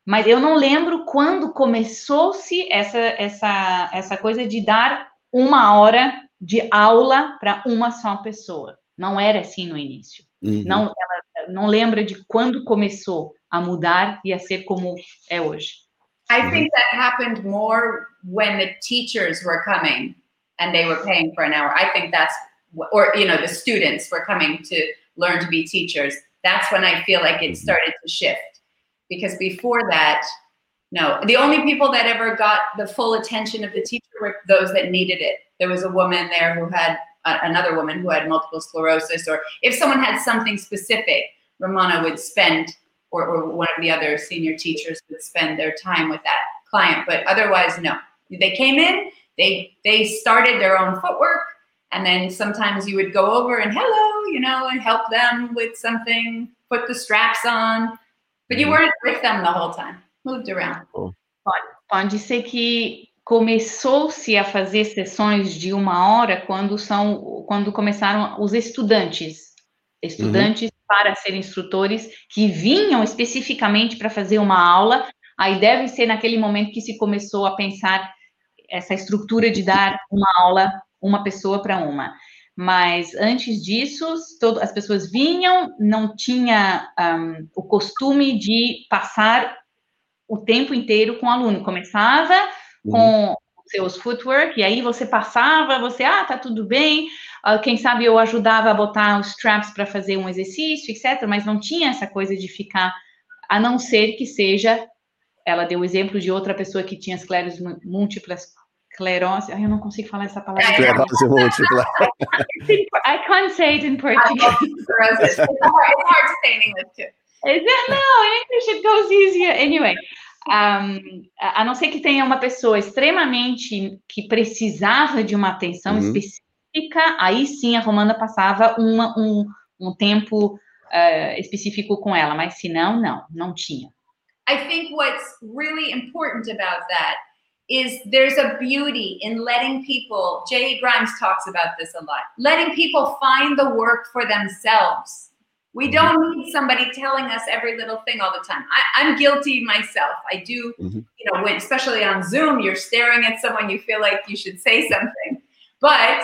Mas eu não lembro quando começou-se essa, essa, essa coisa de dar uma hora de aula para uma só pessoa. Não era assim no início. Uhum. Não, ela não lembra de quando começou a mudar e a ser como é hoje. I think that happened more when the teachers were coming and they were paying for an hour. I think that's, or, you know, the students were coming to learn to be teachers. That's when I feel like it mm-hmm. started to shift. Because before that, no, the only people that ever got the full attention of the teacher were those that needed it. There was a woman there who had uh, another woman who had multiple sclerosis, or if someone had something specific, Romana would spend or, or one of the other senior teachers would spend their time with that client. But otherwise, no. They came in, they they started their own footwork, and then sometimes you would go over and hello, you know, and help them with something, put the straps on, but you mm-hmm. weren't with them the whole time. Moved around. Pode ser que começou-se a fazer sessões de uma hora quando são quando começaram os estudantes estudantes uhum. para ser instrutores que vinham especificamente para fazer uma aula. Aí deve ser naquele momento que se começou a pensar essa estrutura de dar uma aula uma pessoa para uma. Mas antes disso, todo, as pessoas vinham, não tinha um, o costume de passar o tempo inteiro com o aluno. Começava uhum. com seus footwork, e aí você passava, você, ah, tá tudo bem, uh, quem sabe eu ajudava a botar os straps para fazer um exercício, etc., mas não tinha essa coisa de ficar, a não ser que seja, ela deu o exemplo de outra pessoa que tinha esclerose múltiplas, esclerose, ai, eu não consigo falar essa palavra. Esclerose múltipla. I can't say it in Portuguese. it's hard, to say in English too. Is it? No, in English it goes easier. Anyway, um, a não ser que tenha uma pessoa extremamente que precisava de uma atenção uhum. específica, aí sim a Romana passava uma, um, um tempo uh, específico com ela, mas se não, não, não tinha. I think what's really important about that is there's a beauty in letting people, Jay Grimes talks about this a lot, letting people find the work for themselves. We mm-hmm. don't need somebody telling us every little thing all the time. I, am guilty myself. I do, mm-hmm. you know, when especially on Zoom, you're staring at someone, you feel like you should say something, but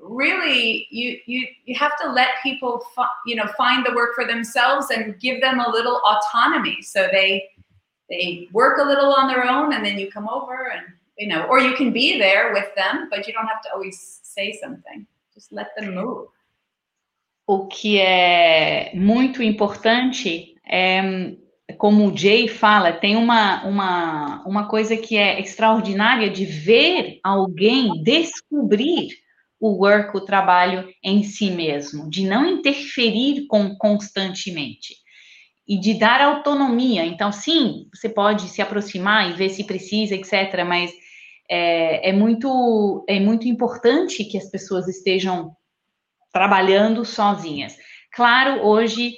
really, you you you have to let people, fi- you know, find the work for themselves and give them a little autonomy, so they they work a little on their own, and then you come over and you know, or you can be there with them, but you don't have to always say something. Just let them move. O que é muito importante é, como o Jay fala, tem uma, uma, uma coisa que é extraordinária de ver alguém descobrir o work, o trabalho em si mesmo, de não interferir com constantemente e de dar autonomia. Então, sim, você pode se aproximar e ver se precisa, etc. Mas é, é muito é muito importante que as pessoas estejam trabalhando sozinhas. Claro, hoje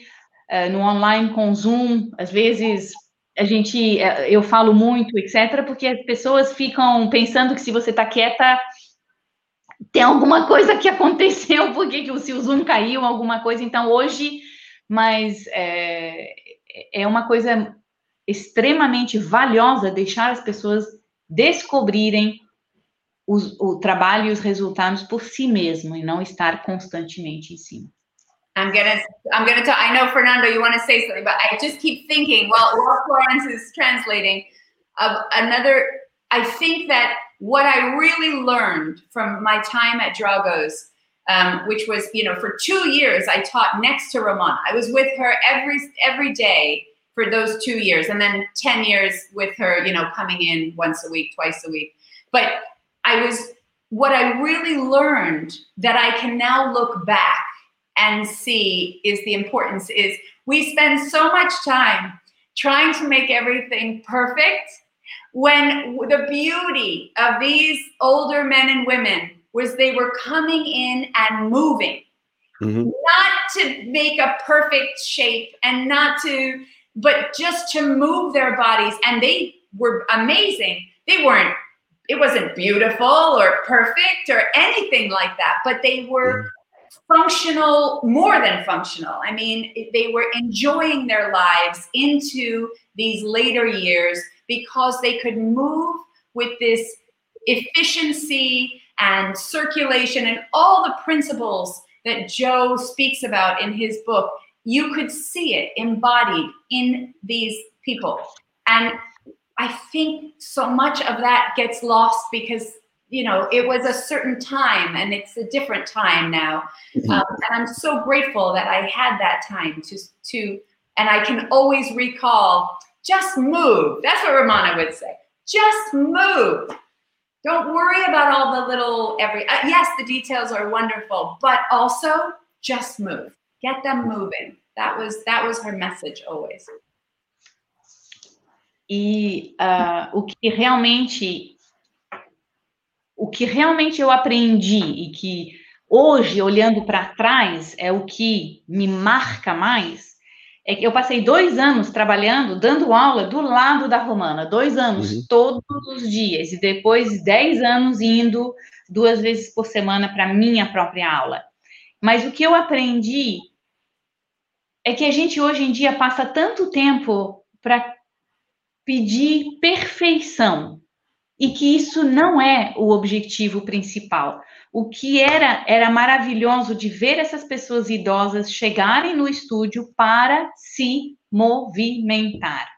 uh, no online com Zoom, às vezes a gente, uh, eu falo muito, etc., porque as pessoas ficam pensando que se você está quieta, tem alguma coisa que aconteceu, porque se o Zoom caiu, alguma coisa. Então, hoje, mas é, é uma coisa extremamente valiosa deixar as pessoas descobrirem os, o trabalho e os resultados por si mesmo e não estar constantemente em cima. I'm gonna, I'm gonna talk. I know Fernando, you want to say something, but I just keep thinking while, while Florence is translating another. I think that what I really learned from my time at Dragos, um, which was, you know, for two years I taught next to Ramona. I was with her every every day for those two years, and then ten years with her, you know, coming in once a week, twice a week. But I was what I really learned that I can now look back and see is the importance is we spend so much time trying to make everything perfect when the beauty of these older men and women was they were coming in and moving mm-hmm. not to make a perfect shape and not to but just to move their bodies and they were amazing they weren't it wasn't beautiful or perfect or anything like that, but they were mm. functional, more than functional. I mean, they were enjoying their lives into these later years because they could move with this efficiency and circulation and all the principles that Joe speaks about in his book. You could see it embodied in these people. And I think so much of that gets lost because you know it was a certain time and it's a different time now. Mm-hmm. um, and i'm so grateful that i had that time to to and i can always recall just move. That's what ramona would say. Just move. Don't worry about all the little every uh, yes the details are wonderful but also just move. Get them moving. That was that was her message always E uh, o que realmente o que realmente eu aprendi e que hoje, olhando para trás, é o que me marca mais, é que eu passei dois anos trabalhando, dando aula do lado da Romana, dois anos, uhum. todos os dias, e depois dez anos indo duas vezes por semana para minha própria aula. Mas o que eu aprendi é que a gente hoje em dia passa tanto tempo para pedir perfeição e que isso não é o objetivo principal. O que era era maravilhoso de ver essas pessoas idosas chegarem no estúdio para se movimentar.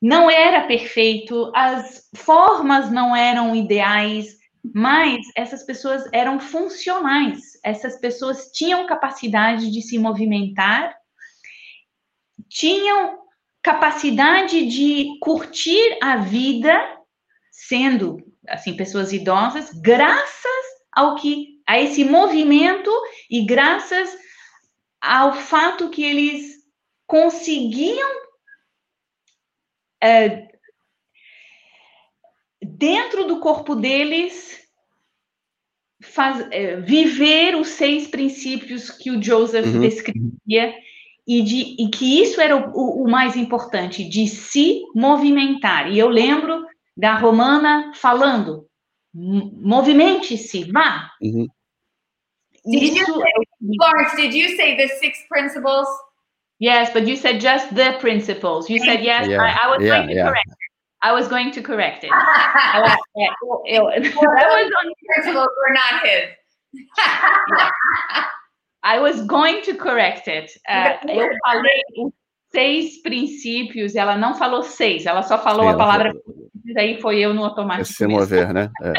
Não era perfeito, as formas não eram ideais, mas essas pessoas eram funcionais. Essas pessoas tinham capacidade de se movimentar, tinham capacidade de curtir a vida sendo assim pessoas idosas, graças ao que a esse movimento e graças ao fato que eles conseguiam é, dentro do corpo deles faz, é, viver os seis princípios que o Joseph uhum. descrevia e, de, e que isso era o, o, mais importante, de se movimentar. E eu lembro da Romana falando, movimente-se, vá. Uhum. Did you say, Florence, did you say the six principles? Yes, but you said just the principles. You said yes. Yeah. I, I, was yeah, going to yeah. correct it. I was going to correct it. that was on principles were not his. I was going to correct it. Uh, eu falei os seis princípios. Ela não falou seis. Ela só falou Sim, a palavra aí foi eu no automático. Se mover, né? É.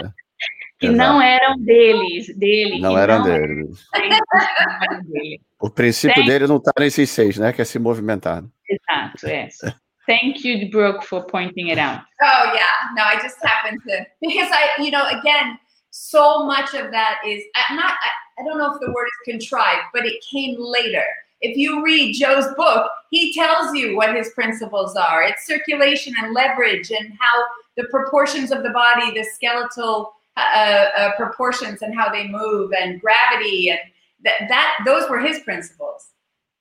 que não eram deles, dele. Não eram não deles. Dele. O princípio Thank dele não está nesses seis, né? Que é se movimentar. Exato, é. Thank you, Brooke, for pointing it out. Oh yeah, no, I just happened to because I, you know, again, so much of that is not. I, I don't know if the word is contrived, but it came later. If you read Joe's book, he tells you what his principles are. It's circulation and leverage and how the proportions of the body, the skeletal uh, uh, proportions and how they move and gravity and that, that those were his principles.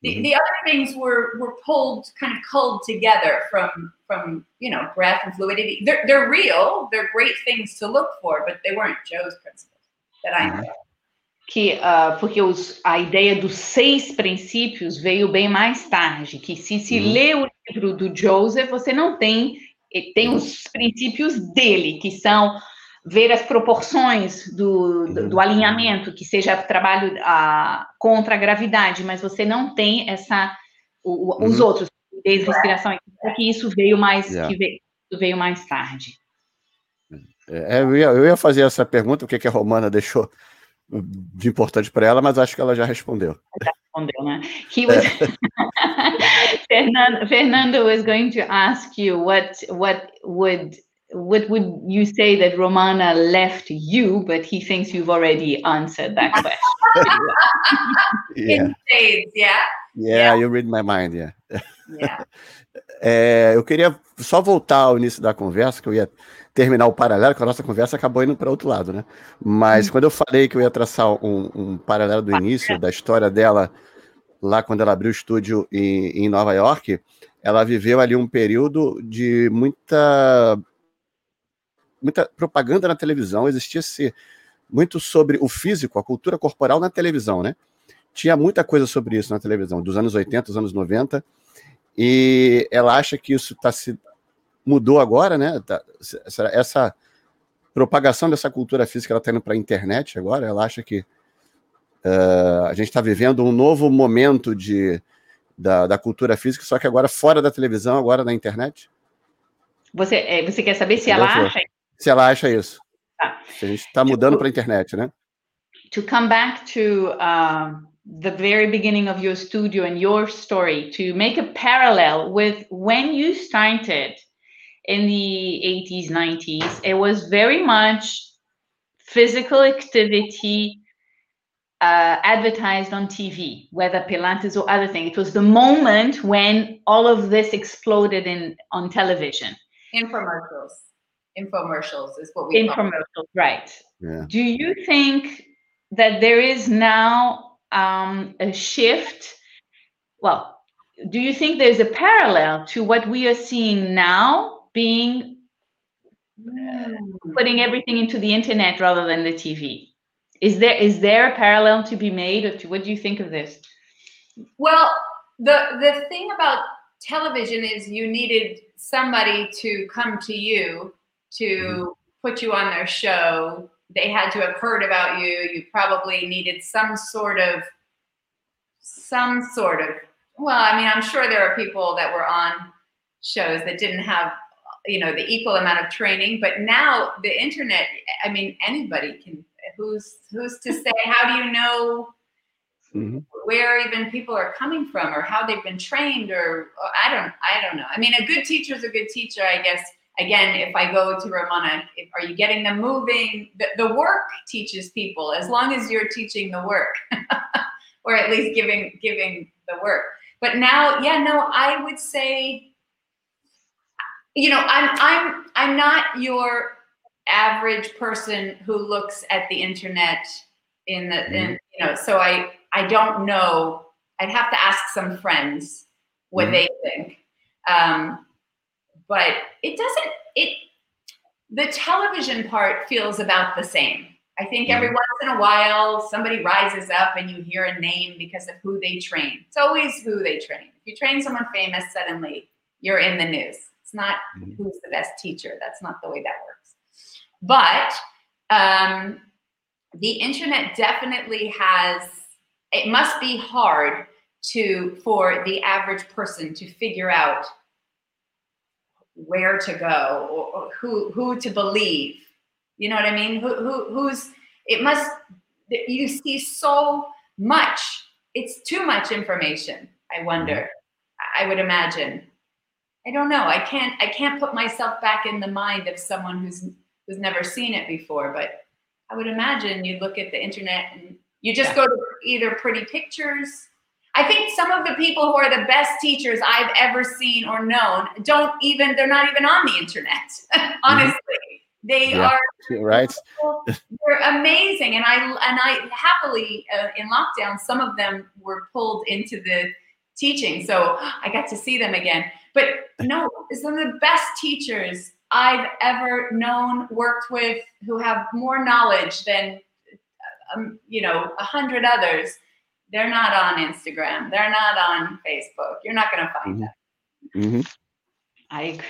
The, mm-hmm. the other things were were pulled kind of culled together from from you know breath and fluidity. They're, they're real. They're great things to look for, but they weren't Joe's principles that I mm-hmm. Que uh, porque os, a ideia dos seis princípios veio bem mais tarde, que se se uhum. lê o livro do Joseph, você não tem tem os princípios dele, que são ver as proporções do, do, do alinhamento, que seja trabalho uh, contra a gravidade, mas você não tem essa o, os uhum. outros, respiração, que isso veio mais yeah. que veio, veio mais tarde. É, eu, ia, eu ia fazer essa pergunta, o que, que a Romana deixou de importante para ela, mas acho que ela já respondeu. Já respondeu, né? He was Fernando, Fernando was going to ask you what what would what would you say that Romana left you, but he thinks you've already answered that question. yeah. yeah. yeah. Yeah, you read my mind, yeah. yeah. É, eu queria só voltar ao início da conversa, que eu ia terminar o paralelo, que a nossa conversa acabou indo para outro lado, né? Mas hum. quando eu falei que eu ia traçar um, um, paralelo do início da história dela, lá quando ela abriu o estúdio em, em Nova York, ela viveu ali um período de muita muita propaganda na televisão, existia-se muito sobre o físico, a cultura corporal na televisão, né? Tinha muita coisa sobre isso na televisão, dos anos 80, dos anos 90, e ela acha que isso está se mudou agora, né? Tá, essa, essa, propagação dessa cultura física ela está indo para a internet agora. Ela acha que uh, a gente está vivendo um novo momento de, da, da, cultura física, só que agora fora da televisão, agora na internet. Você, é, você quer saber se ela acha? Se ela acha isso. Ah. Se a gente está mudando para a internet, né? To come back to uh, the very beginning of your studio and your story, to make a parallel with when you started in the 80s, 90s, it was very much physical activity uh, advertised on TV, whether Pilates or other thing. It was the moment when all of this exploded in on television. Infomercials. Infomercials is what we infomercials, right? Yeah. Do you think that there is now um, a shift? Well, do you think there's a parallel to what we are seeing now being putting everything into the internet rather than the TV? Is there is there a parallel to be made, or to, what do you think of this? Well, the the thing about television is you needed somebody to come to you to put you on their show. They had to have heard about you. You probably needed some sort of some sort of well, I mean, I'm sure there are people that were on shows that didn't have you know the equal amount of training but now the internet i mean anybody can who's who's to say how do you know mm-hmm. where even people are coming from or how they've been trained or, or i don't i don't know. I mean a good teacher is a good teacher i guess. Again if i go to ramana if, are you getting them moving? The, the work teaches people as long as you're teaching the work or at least giving giving the work. But now yeah no i would say you know i'm i'm i'm not your average person who looks at the internet in the mm-hmm. you know so i i don't know i'd have to ask some friends what mm-hmm. they think um but it doesn't it the television part feels about the same i think every mm-hmm. once in a while somebody rises up and you hear a name because of who they train it's always who they train if you train someone famous suddenly you're in the news it's not mm-hmm. who's the best teacher. That's not the way that works. But um, the internet definitely has, it must be hard to for the average person to figure out where to go or, or, who who to believe. You know what i mean? Who, who who's it must you see so much. It's too much information i wonder. I would imagine i don't know i can't i can't put myself back in the mind of someone who's who's never seen it before. But I would imagine you look at the internet and you just yeah. go to either pretty pictures. I think some of the people who are the best teachers I've ever seen or known don't even, they're not even on the internet, honestly. Mm-hmm. They yeah. are right. They're amazing, and I and I happily uh, in lockdown. Some of them were pulled into the teaching, so I got to see them again. But no, some of the best teachers I've ever known, worked with, who have more knowledge than, um, you know, a hundred others. They're not on Instagram. They're not on Facebook. You're not going to find mm-hmm. them. Mm-hmm. I agree.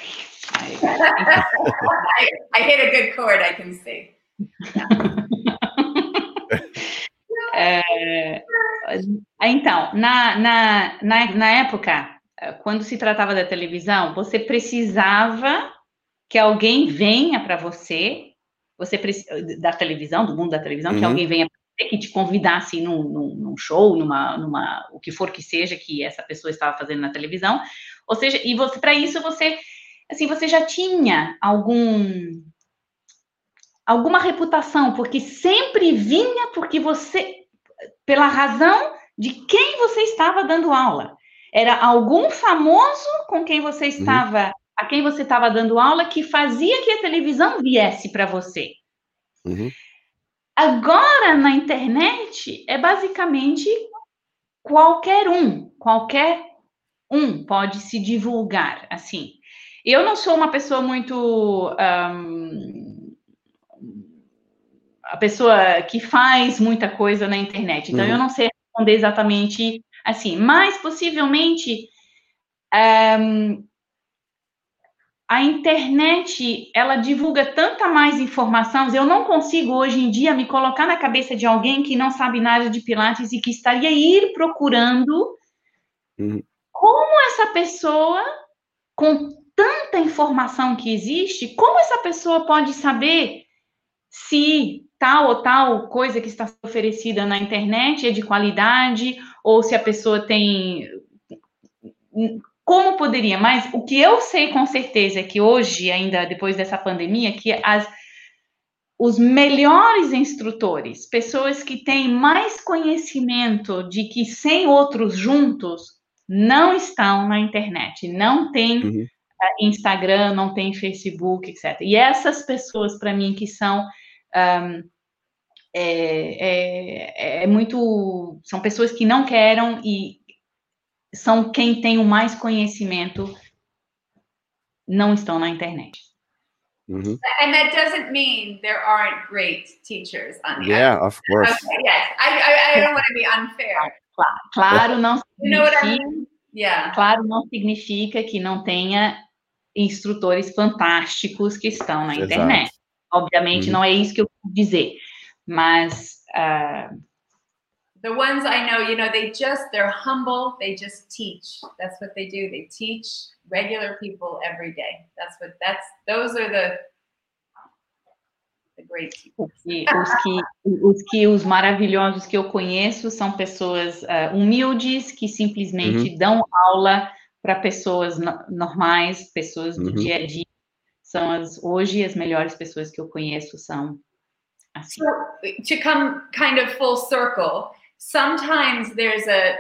I, agree. I, I, hit a good chord. I can see. é, então, na, na, na, na época, quando se tratava da televisão, você precisava que alguém venha para você, você da televisão, do mundo da televisão, uhum. que alguém venha você, que te convidasse num, num, num, show, numa, numa, o que for que seja que essa pessoa estava fazendo na televisão, ou seja, e você para isso você, assim, você já tinha algum alguma reputação, porque sempre vinha porque você, pela razão de quem você estava dando aula. Era algum famoso com quem você uhum. estava a quem você estava dando aula que fazia que a televisão viesse para você. Uhum. Agora, na internet, é basicamente qualquer um, qualquer um pode se divulgar, assim. Eu não sou uma pessoa muito... Um, a pessoa que faz muita coisa na internet, então uhum. eu não sei responder exatamente assim, mas possivelmente... Um, a internet ela divulga tanta mais informação. Eu não consigo hoje em dia me colocar na cabeça de alguém que não sabe nada de Pilates e que estaria ir procurando uhum. como essa pessoa, com tanta informação que existe, como essa pessoa pode saber se tal ou tal coisa que está oferecida na internet é de qualidade ou se a pessoa tem como poderia, mas o que eu sei com certeza é que hoje, ainda depois dessa pandemia, que as, os melhores instrutores, pessoas que têm mais conhecimento de que sem outros juntos, não estão na internet, não tem uhum. Instagram, não tem Facebook, etc. E essas pessoas, para mim, que são um, é, é, é, muito. São pessoas que não querem e são quem tem o mais conhecimento, não estão na internet. Mm-hmm. And that doesn't mean there aren't great teachers on the Yeah, of course. Okay, yes. I, I, I don't want to be unfair. Claro, não you know what I mean? yeah. claro não significa que não tenha instrutores fantásticos que estão na Exato. internet. Obviamente, uhum. não é isso que eu quero dizer. Mas uh, the ones I know, you know, they just they're humble. They just teach. That's what they do. They teach regular people every day. That's what that's those are the the great people. os, que, os que os maravilhosos que eu conheço são pessoas uh, humildes que simplesmente uhum. dão aula para pessoas no, normais, pessoas do uhum. dia a dia. São as hoje as melhores pessoas que eu conheço são assim. So, to come kind of full circle, sometimes there's a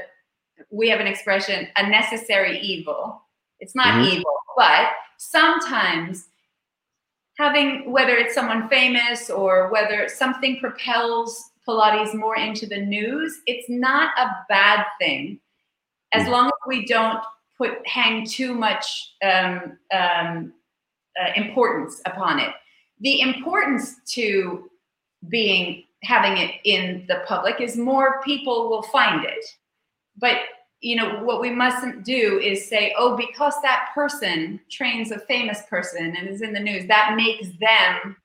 we have an expression a necessary evil it's not mm-hmm. evil but sometimes having whether it's someone famous or whether something propels pilates more into the news it's not a bad thing as mm-hmm. long as we don't put hang too much um, um, uh, importance upon it the importance to being having it in the public is more people will find it. But you know what we mustn't do is say, oh, because that person trains a famous person and is in the news, that makes them.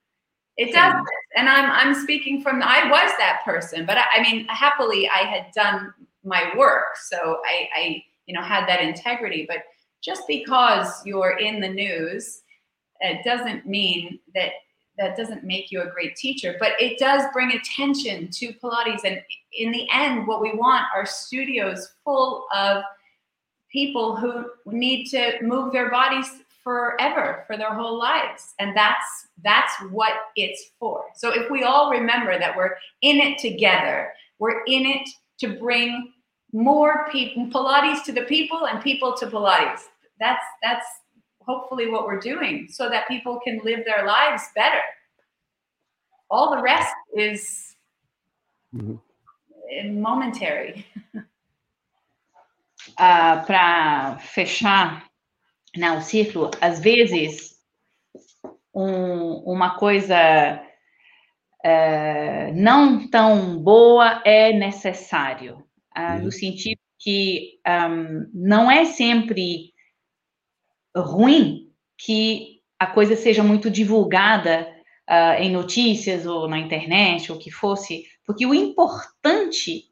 It doesn't. And I'm I'm speaking from I was that person, but I, I mean, happily I had done my work, so I, I you know had that integrity. But just because you're in the news, it doesn't mean that that doesn't make you a great teacher, but it does bring attention to Pilates. And in the end, what we want are studios full of people who need to move their bodies forever for their whole lives. And that's that's what it's for. So if we all remember that we're in it together we're in it to bring more people pilates to the people and people to pilates. That's that's hopefully what we're doing so that people can live their lives better. All the rest is mm-hmm. momentary. Uh, Para fechar né, o círculo, às vezes um, uma coisa uh, não tão boa é necessário, uh, uhum. no sentido que um, não é sempre ruim que a coisa seja muito divulgada uh, em notícias ou na internet ou que fosse, porque o importante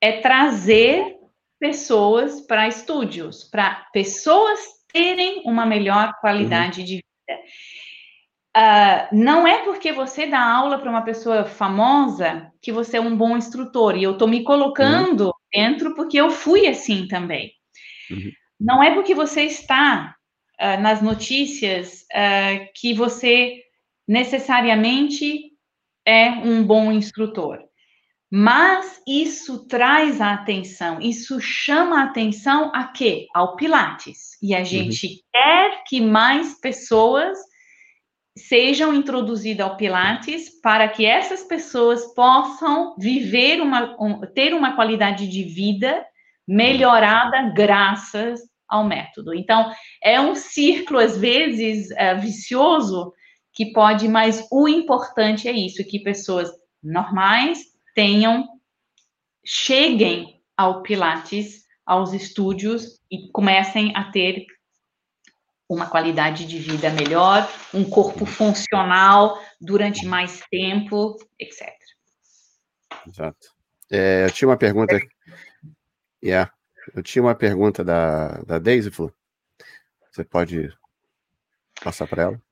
é trazer pessoas para estúdios, para pessoas terem uma melhor qualidade uhum. de vida. Uh, não é porque você dá aula para uma pessoa famosa que você é um bom instrutor. E eu estou me colocando uhum. dentro porque eu fui assim também. Uhum. Não é porque você está uh, nas notícias uh, que você necessariamente é um bom instrutor. Mas isso traz a atenção, isso chama a atenção a quê? Ao Pilates. E a uhum. gente uhum. quer que mais pessoas sejam introduzidas ao Pilates para que essas pessoas possam viver uma, um, ter uma qualidade de vida melhorada graças ao método. Então, é um círculo, às vezes, é, vicioso, que pode, mas o importante é isso, que pessoas normais tenham, cheguem ao Pilates, aos estúdios e comecem a ter uma qualidade de vida melhor, um corpo funcional durante mais tempo, etc. Exato. É, eu tinha uma pergunta. Yeah. Eu tinha uma pergunta da, da Daisy, Flu. Você pode passar para ela?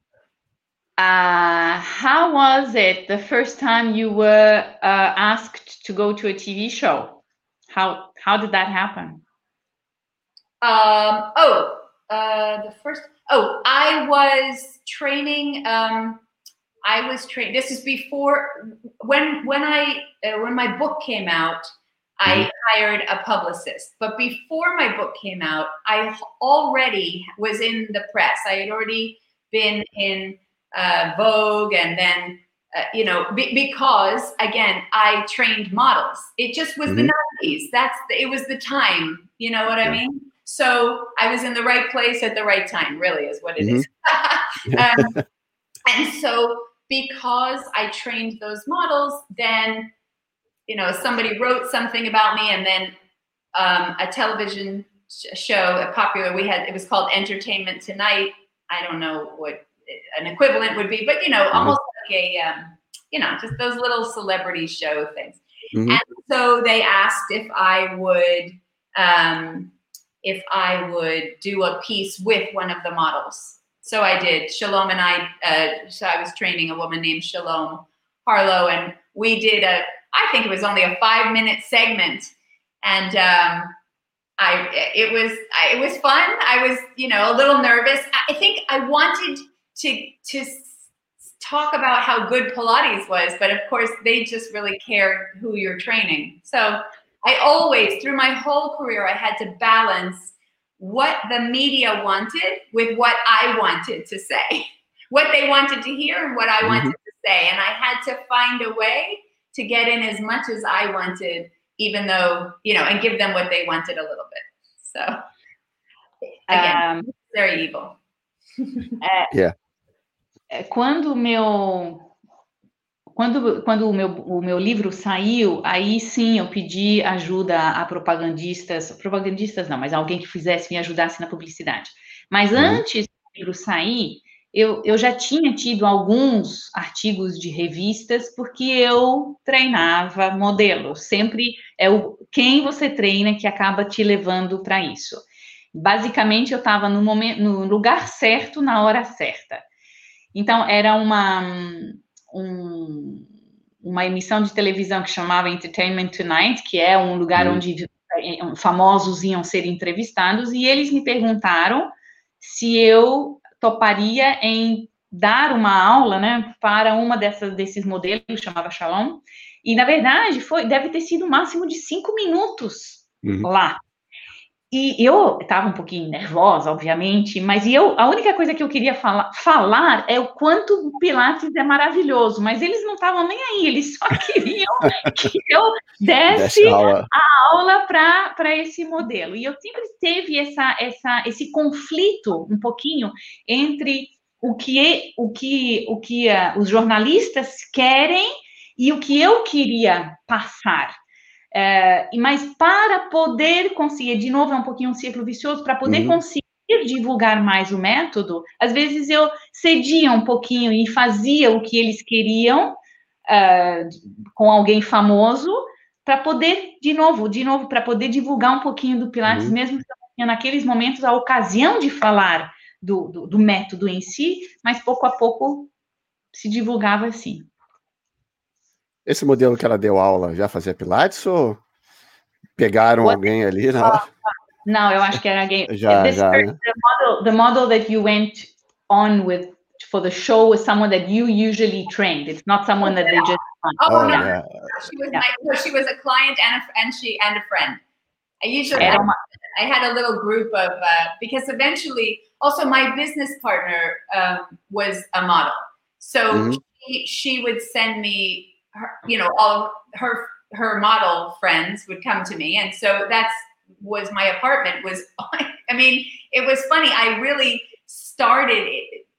Uh, how was it the first time you were uh, asked to go to a TV show? How how did that happen? Um, oh, uh, the first. Oh, I was training. Um, I was trained. This is before when when I uh, when my book came out. I mm-hmm. Hired a publicist, but before my book came out, I already was in the press. I had already been in uh, Vogue, and then uh, you know be, because again, I trained models. It just was mm-hmm. the '90s. That's the, it was the time. You know what yeah. I mean? So I was in the right place at the right time. Really, is what it mm-hmm. is. um, and so because I trained those models, then you know somebody wrote something about me, and then um, a television show, a popular we had. It was called Entertainment Tonight. I don't know what an equivalent would be, but you know, mm-hmm. almost like a um, you know, just those little celebrity show things. Mm-hmm. And so they asked if I would um, if I would do a piece with one of the models. So I did. Shalom and I, uh, so I was training a woman named Shalom Harlow, and we did a, I think it was only a five minute segment. And um, I, it was, it was fun. I was, you know, a little nervous. I think I wanted to, to talk about how good Pilates was, but of course they just really care who you're training. So I always, through my whole career, I had to balance what the media wanted with what I wanted to say, what they wanted to hear and what I mm-hmm. wanted to say. And I had to find a way to get in as much as I wanted, even though, you know, and give them what they wanted a little bit. So, again, um, very evil. é, yeah. Quando meu Quando, quando o, meu, o meu livro saiu, aí sim eu pedi ajuda a propagandistas, propagandistas não, mas alguém que fizesse, me ajudasse na publicidade. Mas uhum. antes do livro sair, eu, eu já tinha tido alguns artigos de revistas, porque eu treinava modelo. Sempre é o quem você treina que acaba te levando para isso. Basicamente, eu estava no, momento, no lugar certo, na hora certa. Então, era uma um, uma emissão de televisão que chamava Entertainment Tonight, que é um lugar uhum. onde eh, famosos iam ser entrevistados, e eles me perguntaram se eu toparia em dar uma aula, né, para uma dessas desses modelos, chamava Shalom, e na verdade foi deve ter sido o máximo de cinco minutos uhum. lá. E eu estava um pouquinho nervosa, obviamente, mas eu, a única coisa que eu queria fala, falar é o quanto o Pilates é maravilhoso, mas eles não estavam nem aí, eles só queriam que eu desse aula. a aula para esse modelo. E eu sempre teve essa, essa, esse conflito um pouquinho entre o que, o que, o que uh, os jornalistas querem e o que eu queria passar. É, mas para poder conseguir, de novo, é um pouquinho um ciclo vicioso, para poder uhum. conseguir divulgar mais o método, às vezes eu cedia um pouquinho e fazia o que eles queriam uh, com alguém famoso, para poder, de novo, de novo, para poder divulgar um pouquinho do Pilates, uhum. mesmo que naqueles momentos a ocasião de falar do, do, do método em si, mas pouco a pouco se divulgava assim. Esse modelo que ela deu aula já fazia Pilates ou pegaram What? alguém ali na hora? Não, eu acho que era alguém. já, This já, person, the, model, the model that you went on with for the show is someone that you usually trained. It's not someone that they just. Oh, oh yeah. yeah. She was yeah. my, no, she was a client and a, and she and a friend. I usually had, I had a little group of uh, because eventually also my business partner um, was a model, so mm-hmm. she, she would send me her, you know, all her her model friends would come to me, and so that's was my apartment. Was I mean, it was funny. I really started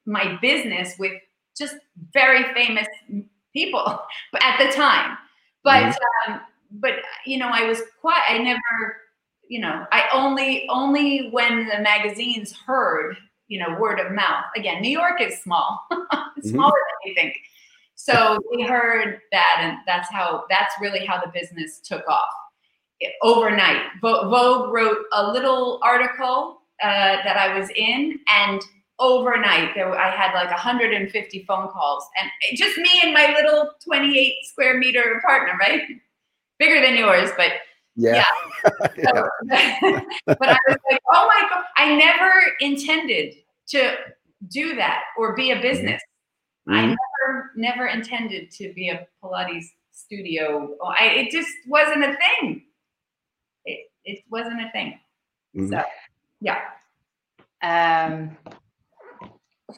my business with just very famous people at the time, but mm-hmm. um, but you know, I was quite. I never. You know, I only only when the magazines heard, you know, word of mouth. Again, New York is small, mm-hmm. smaller mm-hmm. than you think so we heard that, and that's how that's really how the business took off overnight. Vogue wrote a little article uh, that I was in, and overnight there I had like 150 phone calls, and just me and my little 28 square meter apartment, right? Bigger than yours, but yeah. yeah. So, but I was like, oh my god, I never intended to do that or be a mm-hmm. business. I never, never intended to be a Pilates studio. I, it just wasn't a thing. It, it wasn't a thing. Mm-hmm. So, yeah. Um,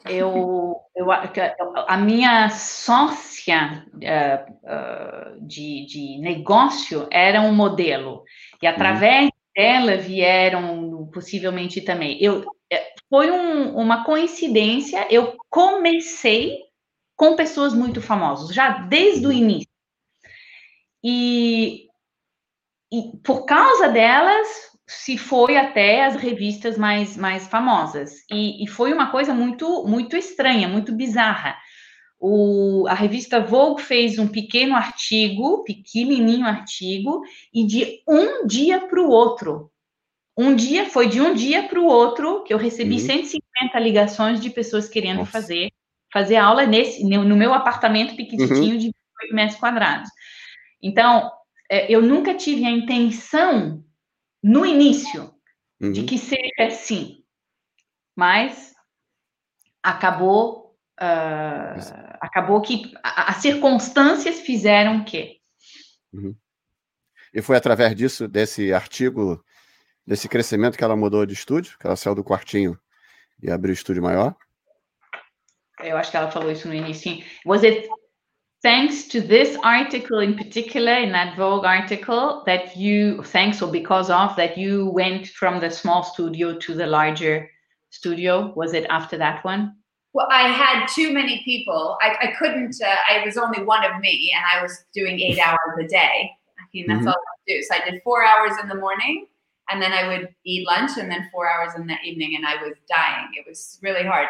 eu, eu, a minha sócia uh, uh, de, de negócio era um modelo, e através uhum. dela vieram possivelmente também. Eu, é, foi um, uma coincidência, eu comecei com pessoas muito famosas, já desde o início. E, e por causa delas, se foi até as revistas mais, mais famosas. E, e foi uma coisa muito, muito estranha, muito bizarra. O, a revista Vogue fez um pequeno artigo, pequenininho artigo, e de um dia para o outro. Um dia, foi de um dia para o outro que eu recebi uhum. 150 ligações de pessoas querendo fazer fazer aula nesse no meu apartamento pequenininho uhum. de 8 metros quadrados. Então, é, eu nunca tive a intenção no início uhum. de que seja assim, mas acabou uh, acabou que as circunstâncias fizeram que uhum. e foi através disso desse artigo desse crescimento que ela mudou de estúdio, que ela saiu do quartinho e abriu o estúdio maior. Eu acho que ela falou isso no início. Was it thanks to this article in particular, in that Vogue article, that you, thanks or because of, that you went from the small studio to the larger studio? Was it after that one? Well, I had too many people. I, I couldn't, uh, I was only one of me, and I was doing eight hours a day. I mean, that's mm-hmm. all I do. So I did four hours in the morning, and then I would eat lunch, and then four hours in the evening, and I was dying. It was really hard.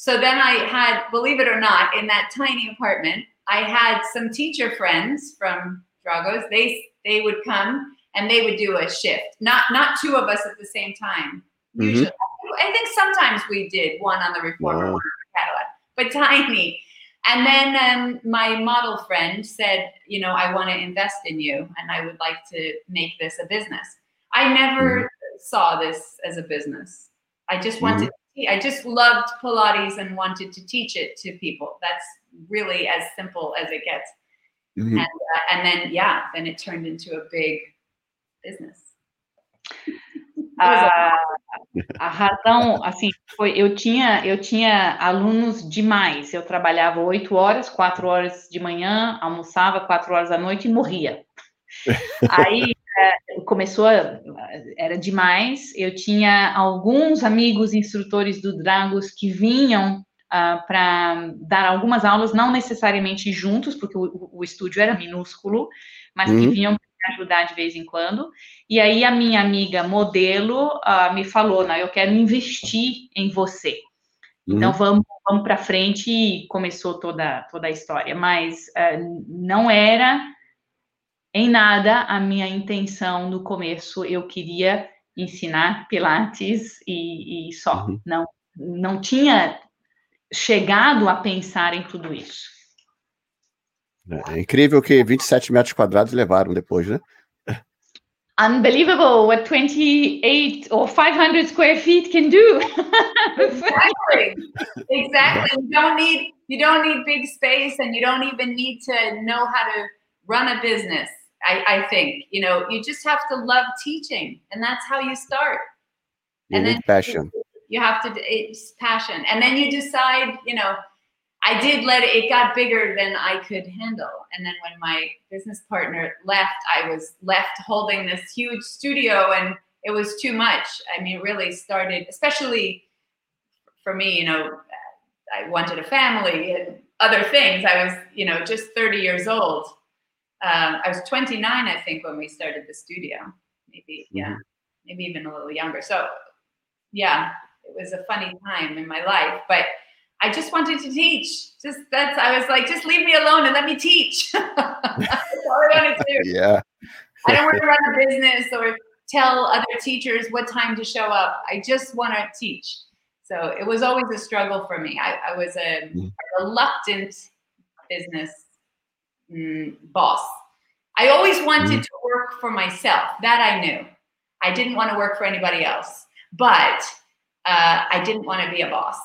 So then I had, believe it or not, in that tiny apartment, I had some teacher friends from Dragos. They they would come and they would do a shift. Not not two of us at the same time. Mm-hmm. Usually. I think sometimes we did one on the Reformer, wow. one on the Cadillac, but tiny. And then um, my model friend said, you know, I want to invest in you, and I would like to make this a business. I never mm-hmm. saw this as a business. I just wanted. Mm-hmm. I just loved Pilates and wanted to teach it to people. That's really as simple as it gets. Mm-hmm. And, uh, and then, yeah, then it turned into a big business. A, a razão, assim, foi, eu tinha, eu tinha alunos demais. Eu trabalhava oito horas, quatro horas de manhã, almoçava quatro horas da noite e morria. Aí é, começou, a, era demais. Eu tinha alguns amigos instrutores do Dragos que vinham uh, ah, para dar algumas aulas, não necessariamente juntos, porque o, o estúdio era minúsculo, mas uhum. que vinham me ajudar de vez em quando. E aí a minha amiga modelo uh, me falou, não, eu quero investir em você. Então, uhum. Então vamos, vamos para frente e começou toda, toda a história. Mas uh, não era em nada a minha intenção no começo. Eu queria ensinar Pilates e, e só. Uhum. Não, não tinha chegado a pensar em tudo isso. É incrível que 27 metros quadrados levaram depois, né? Unbelievable what 28 or 500 square feet can do. exactly. Exactly. You don't need you don't need big space and you don't even need to know how to run a business. I, I think, you know, you just have to love teaching and that's how you start. You and then passion. You have to it's passion. And then you decide you know i did let it it got bigger than i could handle. And then when my business partner left i was left holding this huge studio and it was too much. I mean it really started especially for me you know i wanted a family and other things. I was you know just 30 years old um, i was 29 i think when we started the studio maybe yeah mm-hmm. maybe even a little younger so yeah it was a funny time in my life, but I just wanted to teach. Just that's I was like, just leave me alone and let me teach. that's all I wanted to do. Yeah. I don't want to run a business or tell other teachers what time to show up. I just want to teach. So it was always a struggle for me. I, I was a, a, reluctant business mm, boss. I always wanted mm. to work for myself. That I knew. I didn't want to work for anybody else. But uh, I didn't want to be a boss.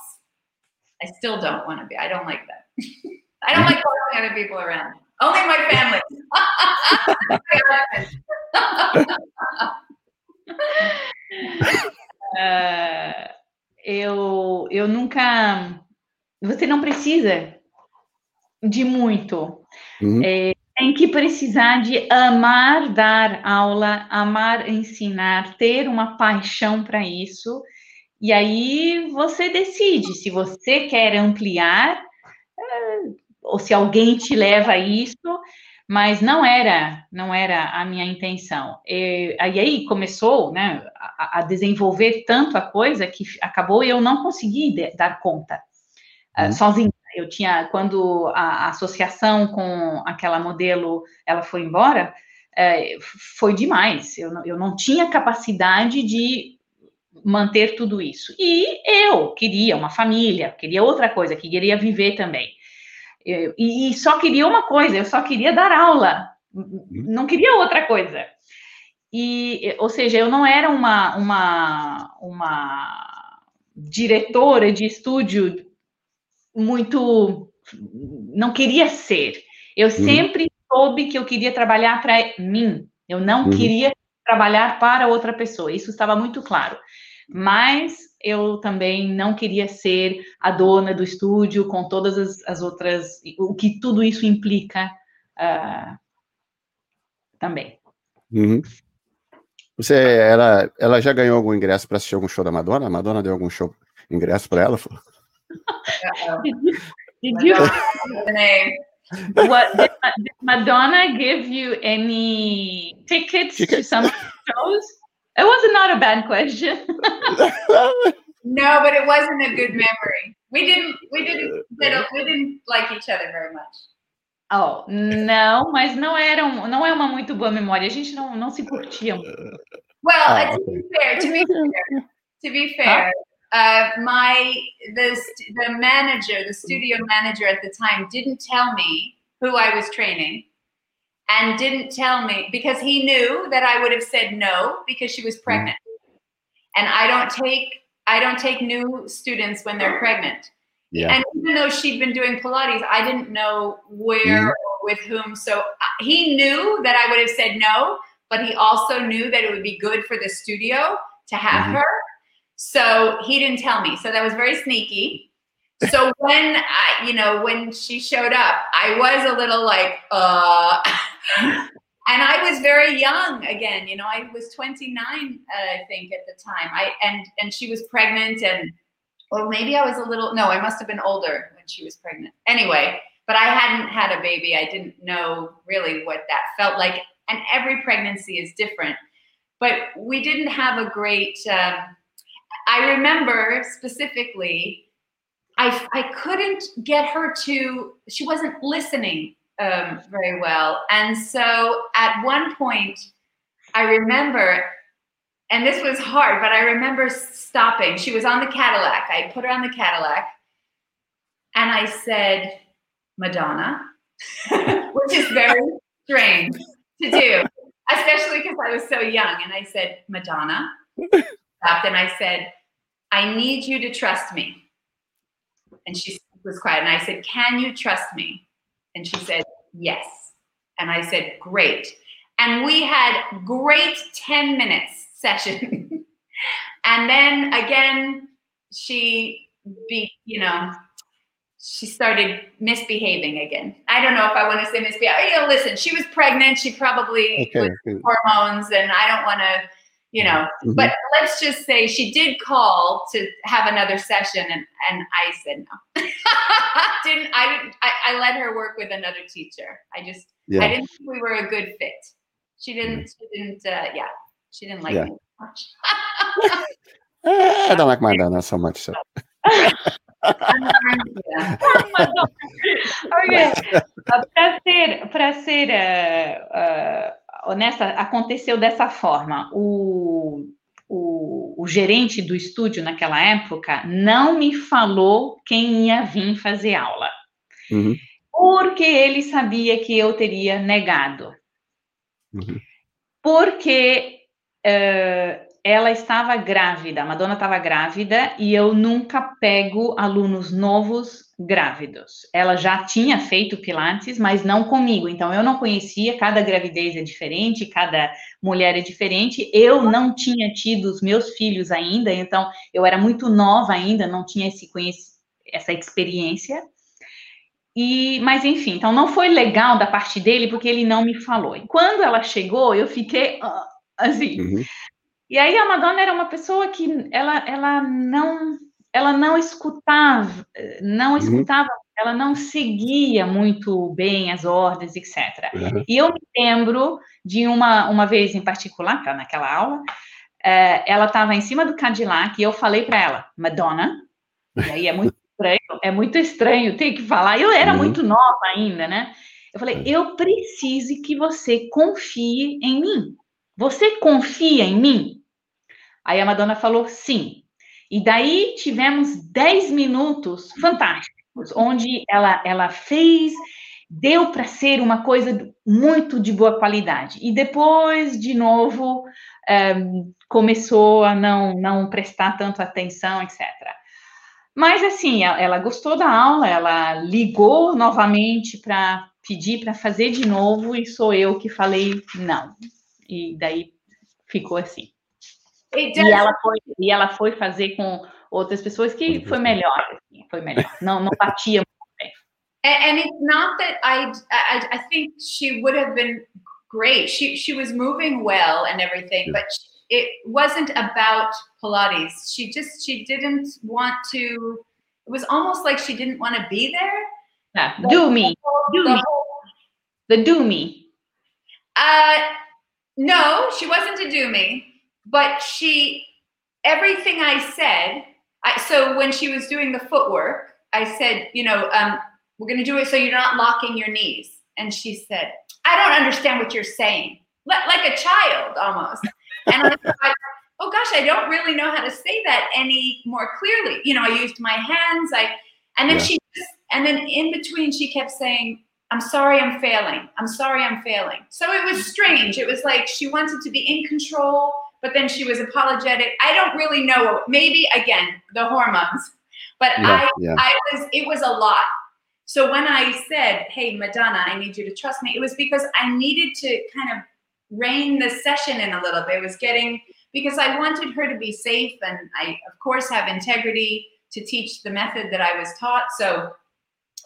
I still don't want to be. I don't like that. I don't like following other people around. Only my family. uh, eu, eu nunca. Você não precisa de muito. Uhum. É, tem que precisar de amar dar aula, amar ensinar, ter uma paixão para isso. E aí você decide se você quer ampliar é, ou se alguém te leva a isso, mas não era, não era a minha intenção. E, aí começou, né, a, a, desenvolver tanto a coisa que acabou eu não consegui dar conta uh, sozinha. Eu tinha, quando a, a, associação com aquela modelo, ela foi embora, uh, foi demais. Eu, eu não tinha capacidade de manter tudo isso. E eu queria uma família, queria outra coisa, queria viver também. E só queria uma coisa, eu só queria dar aula, não queria outra coisa. E, ou seja, eu não era uma, uma, uma diretora de estúdio muito. Não queria ser. Eu uhum. sempre soube que eu queria trabalhar para mim. Eu não uhum. queria trabalhar para outra pessoa. Isso estava muito claro. Mas eu também não queria ser a dona do estúdio com todas as, as outras, o que tudo isso implica uh, também. Uhum. Você, ela, ela já ganhou algum ingresso para assistir algum show da Madonna? A Madonna deu algum show ingresso para ela? Did you, did you what, did, did Madonna give you any tickets Ticket? to some shows? It was not not a bad question. no, but it wasn't a good memory. We didn't we didn't we didn't like each other very much. Oh, não, mas não era um, não é uma muito boa memória. A gente não, não se curtia. Well, oh, uh, to be fair, to be fair, to be fair, uh, my the the manager, the studio manager at the time, didn't tell me who I was training and didn't tell me because he knew that I would have said no because she was pregnant. And I don't take I don't take new students when they're pregnant. Yeah. And even though she'd been doing Pilates, I didn't know where mm-hmm. or with whom. So uh, he knew that I would have said no, but he also knew that it would be good for the studio to have mm-hmm. her. So he didn't tell me. So that was very sneaky so when I, you know, when she showed up, I was a little like, uh, and I was very young again. You know, I was 29, uh, I think, at the time. I and and she was pregnant, and or maybe I was a little. No, I must have been older when she was pregnant. Anyway, but I hadn't had a baby. I didn't know really what that felt like, and every pregnancy is different. But we didn't have a great. Um, I remember specifically I, I couldn't get her to, she wasn't listening um, very well. And so at one point, I remember, and this was hard, but I remember stopping. She was on the Cadillac. I put her on the Cadillac and I said, Madonna, which is very strange to do, especially because I was so young. And I said, Madonna, stopped and I said, I need you to trust me. And she was quiet. And I said, Can you trust me? And she said, Yes. And I said, Great. And we had great 10 minutes session. and then again, she be, you know, she started misbehaving again. I don't know if I want to say misbehaving. You know, listen, she was pregnant. She probably okay. hormones, and I don't want to you know mm-hmm. but let's just say she did call to have another session and and i said no didn't I, didn't I, I let her work with another teacher i just yeah. i didn't think we were a good fit she didn't she didn't uh, yeah she didn't like yeah. me much eh, i don't like my dad so much so okay. para ser para ser uh, uh, honesta, aconteceu dessa forma. O, o, o, gerente do estúdio naquela época não me falou quem ia vir fazer aula. Uhum. Porque ele sabia que eu teria negado. Uhum. Porque uh, ela estava grávida, a Madonna estava grávida e eu nunca pego alunos novos grávidos. Ela já tinha feito Pilates, mas não comigo, então eu não conhecia, cada gravidez é diferente, cada mulher é diferente. Eu não tinha tido os meus filhos ainda, então eu era muito nova ainda, não tinha esse essa experiência. E, mas enfim, então não foi legal da parte dele porque ele não me falou. E quando ela chegou, eu fiquei uh, assim. Uhum. E aí a Madonna era uma pessoa que ela, ela não ela não escutava, não uhum. escutava, uhum. ela não seguia muito bem as ordens, etc. Uhum. E eu me lembro de uma, uma vez em particular, tá naquela aula, é, ela estava em cima do Cadillac e eu falei para ela, Madonna, e aí é muito estranho, é muito estranho ter que falar, eu era uhum. muito nova ainda, né? Eu falei, é. eu preciso que você confie em mim. Você confia em mim? Aí a Madonna falou sim. E daí tivemos 10 minutos fantásticos, onde ela, ela fez, deu para ser uma coisa muito de boa qualidade. E depois, de novo, um, eh, começou a não, não prestar tanto atenção, etc. Mas, assim, ela, ela gostou da aula, ela ligou novamente para pedir para fazer de novo, e sou eu que falei não. E daí ficou assim. E ela, foi, e ela foi fazer com outras pessoas que foi melhor, assim, foi melhor. Não, não batia muito bem. And it's not that I, I, I think she would have been great. She, she was moving well and everything, but it wasn't about Pilates. She just, she didn't want to, it was almost like she didn't want to be there. Yeah. do me. do the me. Whole, the do me. Uh, no, she wasn't a do me but she everything I said. I, so when she was doing the footwork, I said, you know, um, we're going to do it so you're not locking your knees. And she said, I don't understand what you're saying, like a child almost. And I thought, oh gosh, I don't really know how to say that any more clearly. You know, I used my hands. I and then yeah. she just, and then in between she kept saying, I'm sorry I'm failing. I'm sorry I'm failing. So it was strange. It was like she wanted to be in control but then she was apologetic. I don't really know. Maybe again, the hormones. But yeah, I yeah. I was it was a lot. So when I said, "Hey, Madonna, I need you to trust me," it was because I needed to kind of rein the session in a little bit. It was getting because I wanted her to be safe, and I, of course, have integrity to teach the method that I was taught. So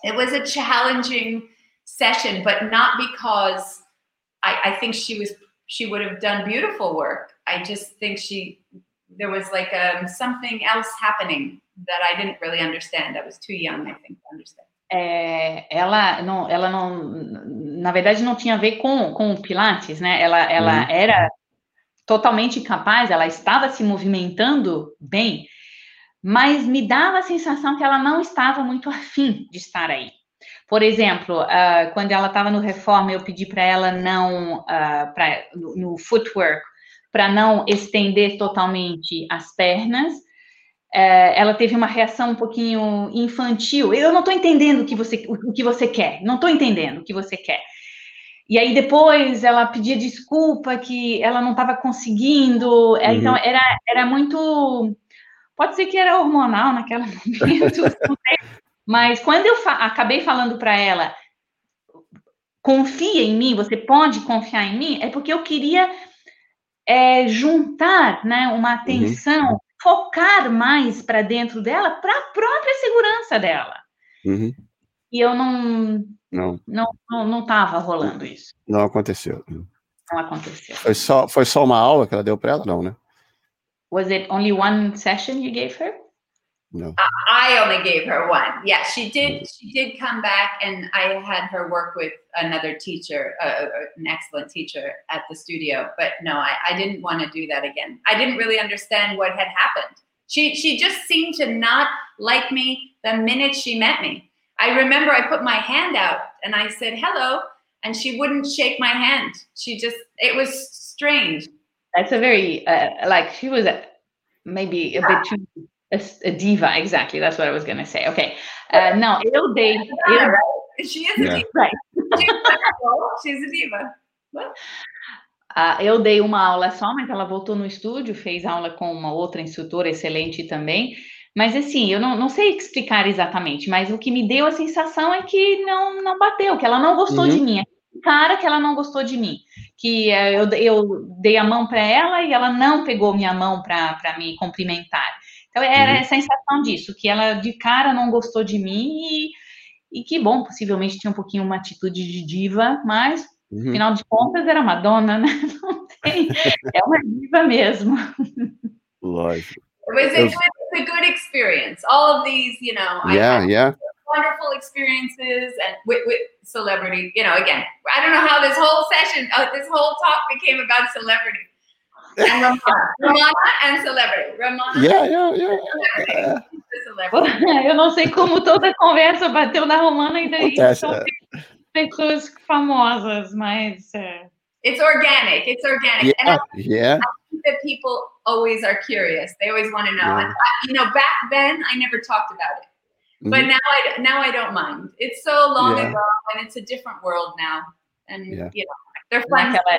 it was a challenging session, but not because I, I think she was she would have done beautiful work. I just think she there was like um, something else happening that I didn't really understand. I was too young, I think, to understand. É, ela não, ela não, na verdade, não tinha a ver com, com o Pilates, né? Ela, ela uhum. era totalmente capaz, ela estava se movimentando bem, mas me dava a sensação que ela não estava muito afim de estar aí. Por exemplo, uh, quando ela estava no Reforma, eu pedi para ela não, uh, pra, no, no footwork, para não estender totalmente as pernas. Uh, ela teve uma reação um pouquinho infantil. Eu não estou entendendo o que você, o, o que você quer. Não estou entendendo o que você quer. E aí depois ela pedia desculpa que ela não estava conseguindo. Uhum. Então era, era muito. Pode ser que era hormonal naquela momento, mas quando eu fa acabei falando para ela, confia em mim, você pode confiar em mim, é porque eu queria é, juntar né, uma uhum. atenção, uhum. focar mais para dentro dela, para a própria segurança dela. Uhum. E eu não não não não estava rolando isso. Não aconteceu. Não aconteceu. Foi só foi só uma aula que ela deu para ela, não, né? Was it only one session you gave her? No. I only gave her one. Yeah, she did. She did come back, and I had her work with another teacher, uh, uh, an excellent teacher at the studio. But no, I, I didn't want to do that again. I didn't really understand what had happened. She she just seemed to not like me the minute she met me. I remember I put my hand out and I said hello, and she wouldn't shake my hand. She just it was strange. That's a very uh, like she was maybe a bit too a, a, diva, exactly. That's what I was going to say. Okay. Uh, now, eu dei. She is a yeah. diva. Right. She's a diva. Uh, eu dei uma aula só, mas ela voltou no estúdio, fez aula com uma outra instrutora excelente também. Mas assim, eu não, não sei explicar exatamente, mas o que me deu a sensação é que não, não bateu, que ela não gostou uhum. de mim. Cara, que ela não gostou de mim. Que uh, eu, eu dei a mão para ela e ela não pegou minha mão para me cumprimentar. Então era uhum. a sensação disso, que ela de cara não gostou de mim e, e que bom, possivelmente tinha um pouquinho uma atitude de diva, mas Uhum. Afinal de contas, era Madonna, né? Não tem, é uma diva mesmo. Lógico. It was a, good, a good experience. All of these, you know, yeah, yeah. wonderful experiences and with, with celebrity. You know, again, I don't know how this whole session, uh, this whole talk became about celebrity. And Ramona, Ramona and celebrity. Ramona. Yeah, yeah, yeah. Eu não sei como toda a conversa bateu na Romana e daí. Acontece, então, é pessoas famosas, mas. It's organic. It's organic. Yeah, and I, yeah. I think that people always are curious. They always want to know. Yeah. And I, you know, back then I never talked about it, mm-hmm. but now I now I don't mind. It's so long yeah. ago, and it's a different world now. And yeah. you know. Naquela,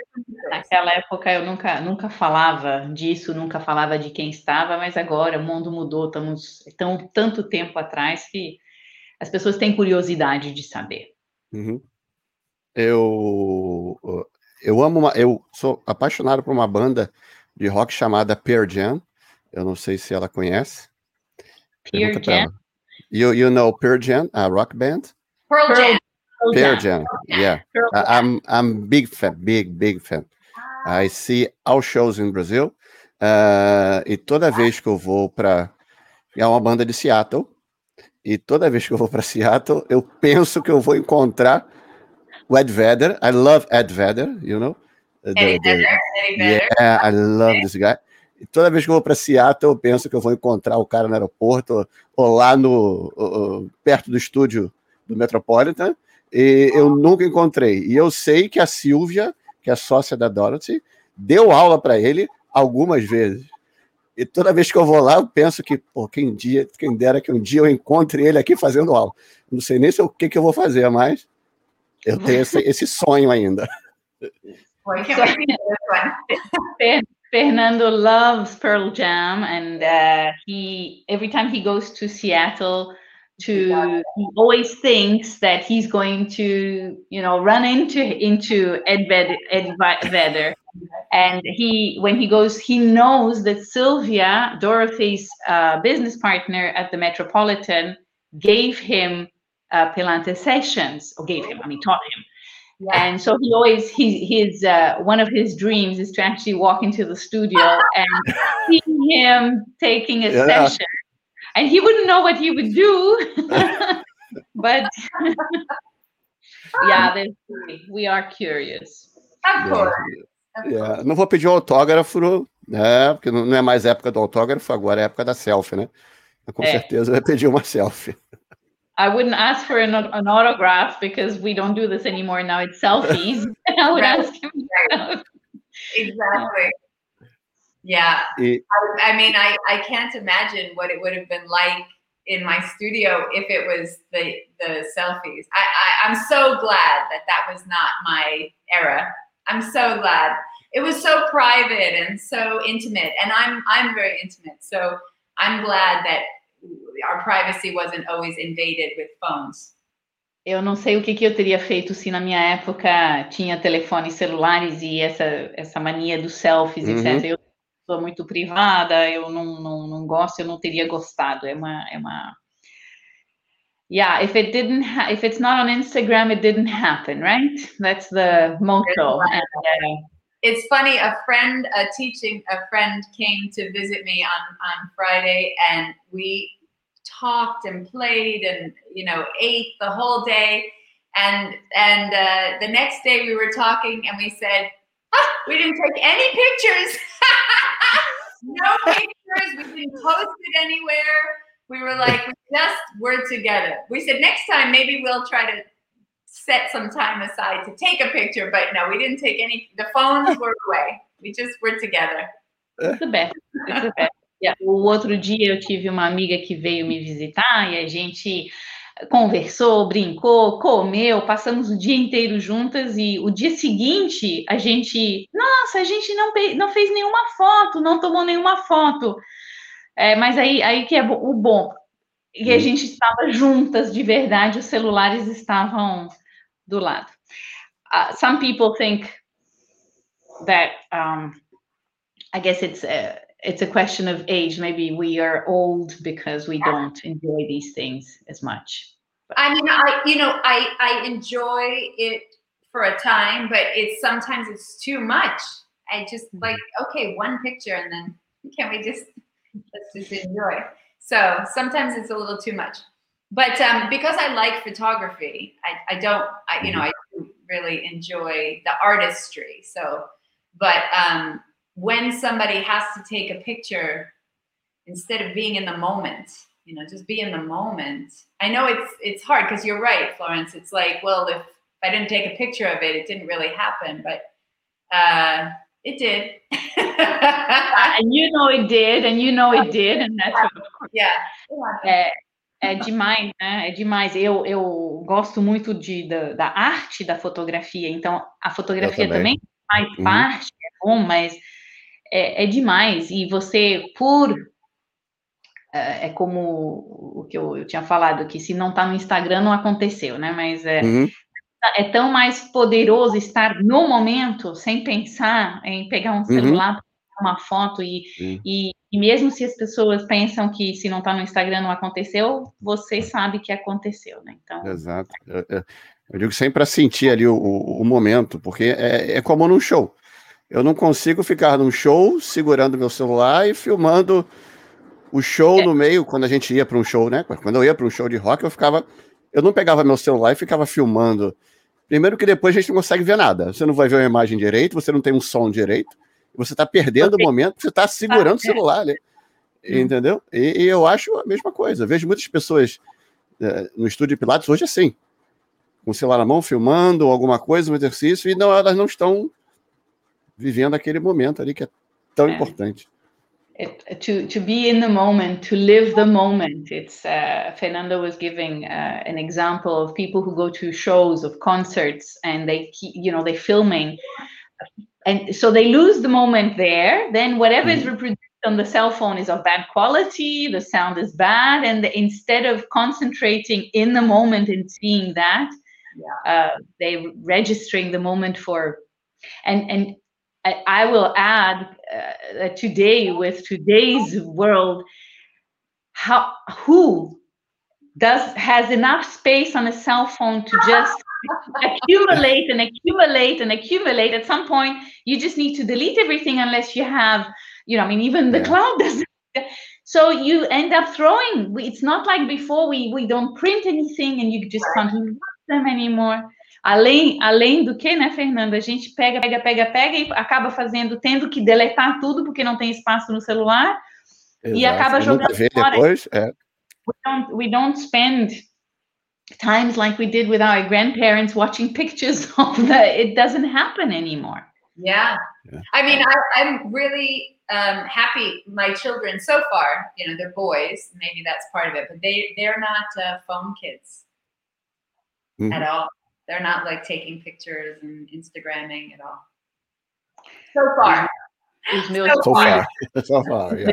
naquela, época eu nunca, nunca falava disso, nunca falava de quem estava, mas agora o mundo mudou, estamos tão, tanto tempo atrás que as pessoas têm curiosidade de saber. Uhum. Eu, eu amo uma, eu sou apaixonado por uma banda de rock chamada Pearl Jam. Eu não sei se ela conhece. Pearl Jam. You you know Pearl Jam, a rock band? Pearl Jam. Pearl Jam. Yeah. I'm I'm big fan, big big fan. Ah. I see all shows in Brazil. Uh, e toda vez que eu vou para é uma banda de Seattle e toda vez que eu vou para Seattle, eu penso que eu vou encontrar o Ed Vedder. I love Ed Vedder, you know? Eddie the, Vedder, Eddie Yeah, I love this guy. E toda vez que eu vou para Seattle, eu penso que eu vou encontrar o cara no aeroporto ou, ou lá no ou, perto do estúdio do Metropolitan. E eu nunca encontrei. E eu sei que a Silvia, que é sócia da Dorothy, deu aula para ele algumas vezes. E toda vez que eu vou lá, eu penso que, pô, quem, dia, quem dera que um dia eu encontre ele aqui fazendo aula. Não sei nem se o que, que eu vou fazer, mas eu tenho esse, esse sonho ainda. Fernando loves Pearl Jam, and uh, he every time he goes to Seattle, to he always thinks that he's going to you know run into into Ed, Ved, Ed Vedder and he when he goes he knows that sylvia dorothy's uh, business partner at the metropolitan gave him uh, Pilates sessions or gave him i mean taught him yeah. and so he always he, his uh, one of his dreams is to actually walk into the studio and see him taking a yeah. session and he wouldn't know what he would do but yeah we are curious of course É, não vou pedir autógrafo, né? Porque não é mais época do autógrafo, agora é época da selfie, né? Com é. certeza vai pedir uma selfie. I wouldn't ask for an, an, autograph because we don't do this anymore now. It's selfies. I would right. ask him. exactly. Yeah. It, I, I, mean, I, I can't imagine what it would have been like in my studio if it was the the selfies. I, I I'm so glad that that was not my era. I'm so glad. It was so private and so intimate, and I'm I'm very intimate. So I'm glad that our privacy wasn't always invaded with phones. Eu não sei o que, que eu teria feito se na minha época tinha telefones celulares e essa, essa mania dos selfies, uhum. etc. Eu sou muito privada, eu não, não, não gosto, eu não teria gostado. É uma, é uma yeah if it didn't ha- if it's not on instagram it didn't happen right? That's the motto. And, uh, it's funny a friend a teaching a friend came to visit me on on friday and we talked and played and you know ate the whole day. And and uh, the next day we were talking and we said ah, we didn't take any pictures no pictures we didn't post it anywhere we were like, we just were together. We said next time maybe we'll try to set some time aside to take a picture, but no, we didn't take any. The phones were away. We just were together. Tudo bem, tudo bem. O outro dia eu tive uma amiga que veio me visitar e a gente conversou, brincou, comeu, passamos o dia inteiro juntas e o dia seguinte a gente, nossa, a gente não, não fez nenhuma foto, não tomou nenhuma foto. É, mas aí, aí que é o bom, e a uhum. gente estava juntas de verdade, os celulares estavam do lado. Uh, some people think that um, I guess it's a, it's a question of age. Maybe we are old because we don't enjoy these things as much. But. I mean, I you know, I I enjoy it for a time, but it's sometimes it's too much. I just mm-hmm. like okay, one picture, and then can we just let's just enjoy. So sometimes it's a little too much. But um, because I like photography, I, I don't, I, you know, I really enjoy the artistry. So, but um, when somebody has to take a picture, instead of being in the moment, you know, just be in the moment. I know it's it's hard because you're right, Florence. It's like, well, if, if I didn't take a picture of it, it didn't really happen. But uh, it did. and you know it did, and you know it did, and that's what, yeah. É, é demais, né? É demais. Eu, eu gosto muito de, da, da arte da fotografia, então a fotografia também. também faz uhum. parte, é bom, mas é, é demais. E você, por é, é como o que eu, eu, tinha falado aqui, se não está no Instagram, não aconteceu, né? Mas é, uhum é tão mais poderoso estar no momento, sem pensar em pegar um uhum. celular, uhum. uma foto, e, uhum. e, e, mesmo se as pessoas pensam que se não está no Instagram não aconteceu, você sabe que aconteceu, né? Então... Exato. Eu, eu, eu digo sempre para sentir ali o, o, o momento, porque é, é como num show. Eu não consigo ficar num show segurando meu celular e filmando o show é. no meio, quando a gente ia para um show, né? Quando eu ia para um show de rock, eu ficava eu não pegava meu celular e ficava filmando. Primeiro que depois a gente não consegue ver nada. Você não vai ver uma imagem direito, você não tem um som direito, você está perdendo o momento, você está segurando o celular, né? Hum. Entendeu? E, e, eu acho a mesma coisa. Eu vejo muitas pessoas é, no estúdio de Pilates hoje assim, com o celular na mão, filmando alguma coisa, um exercício, e não, elas não estão vivendo aquele momento ali que é tão é. importante. it, to to be in the moment, to live the moment. It's uh, Fernando was giving uh, an example of people who go to shows of concerts and they you know they filming, and so they lose the moment there. Then whatever mm-hmm. is reproduced on the cell phone is of bad quality. The sound is bad, and the, instead of concentrating in the moment and seeing that, yeah. uh, they registering the moment for and and I, will add uh, that today, with today's world, how who does has enough space on a cell phone to just accumulate and accumulate and accumulate. At some point, you just need to delete everything unless you have, you know, I mean, even the yeah. cloud doesn't. So you end up throwing. It's not like before we we don't print anything and you just can't use them anymore. Além, além do que, né, Fernanda? A gente pega, pega, pega, pega e acaba fazendo, tendo que deletar tudo porque não tem espaço no celular Exato. e acaba jogando fora. Depois, é. we, don't, we don't spend times like we did with our grandparents watching pictures of the. It doesn't happen anymore. Yeah, yeah. I mean, I, I'm really um, happy. My children so far, you know, they're boys. Maybe that's part of it, but they they're not uh, phone kids mm-hmm. at all. They're not like taking pictures and Instagramming at all. So far. Os meus so far. so far yeah.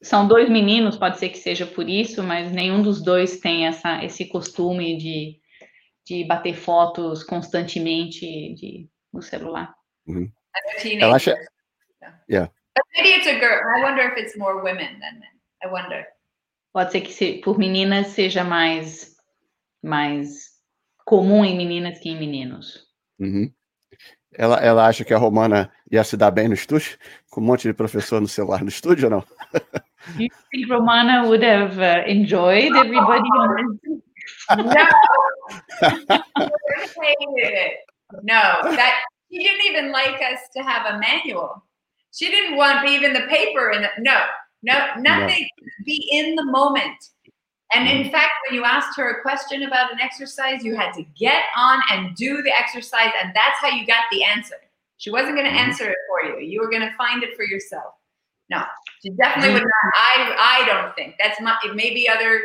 São dois meninos, pode ser que seja por isso, mas nenhum dos dois tem essa, esse costume de, de bater fotos constantemente de, no celular. Uhum. Ela acha... Yeah. But maybe it's a girl. I wonder if it's more women than men. I wonder. Pode ser que se, por meninas seja mais mais comum em meninas que em meninos. Uhum. Ela, ela acha que a Romana ia se dar bem no estúdio, com um monte de professor no celular no estúdio ou não? you think Romana would have uh, enjoyed everybody on No, no, that she didn't even like us to have a manual. She didn't want even the paper and no, no, nothing. No. Be in the moment. And in mm. fact, when you asked her a question about an exercise, you had to get on and do the exercise, and that's how you got the answer. She wasn't going to mm-hmm. answer it for you. You were going to find it for yourself. No, she definitely would not. I I don't think that's my. It may be other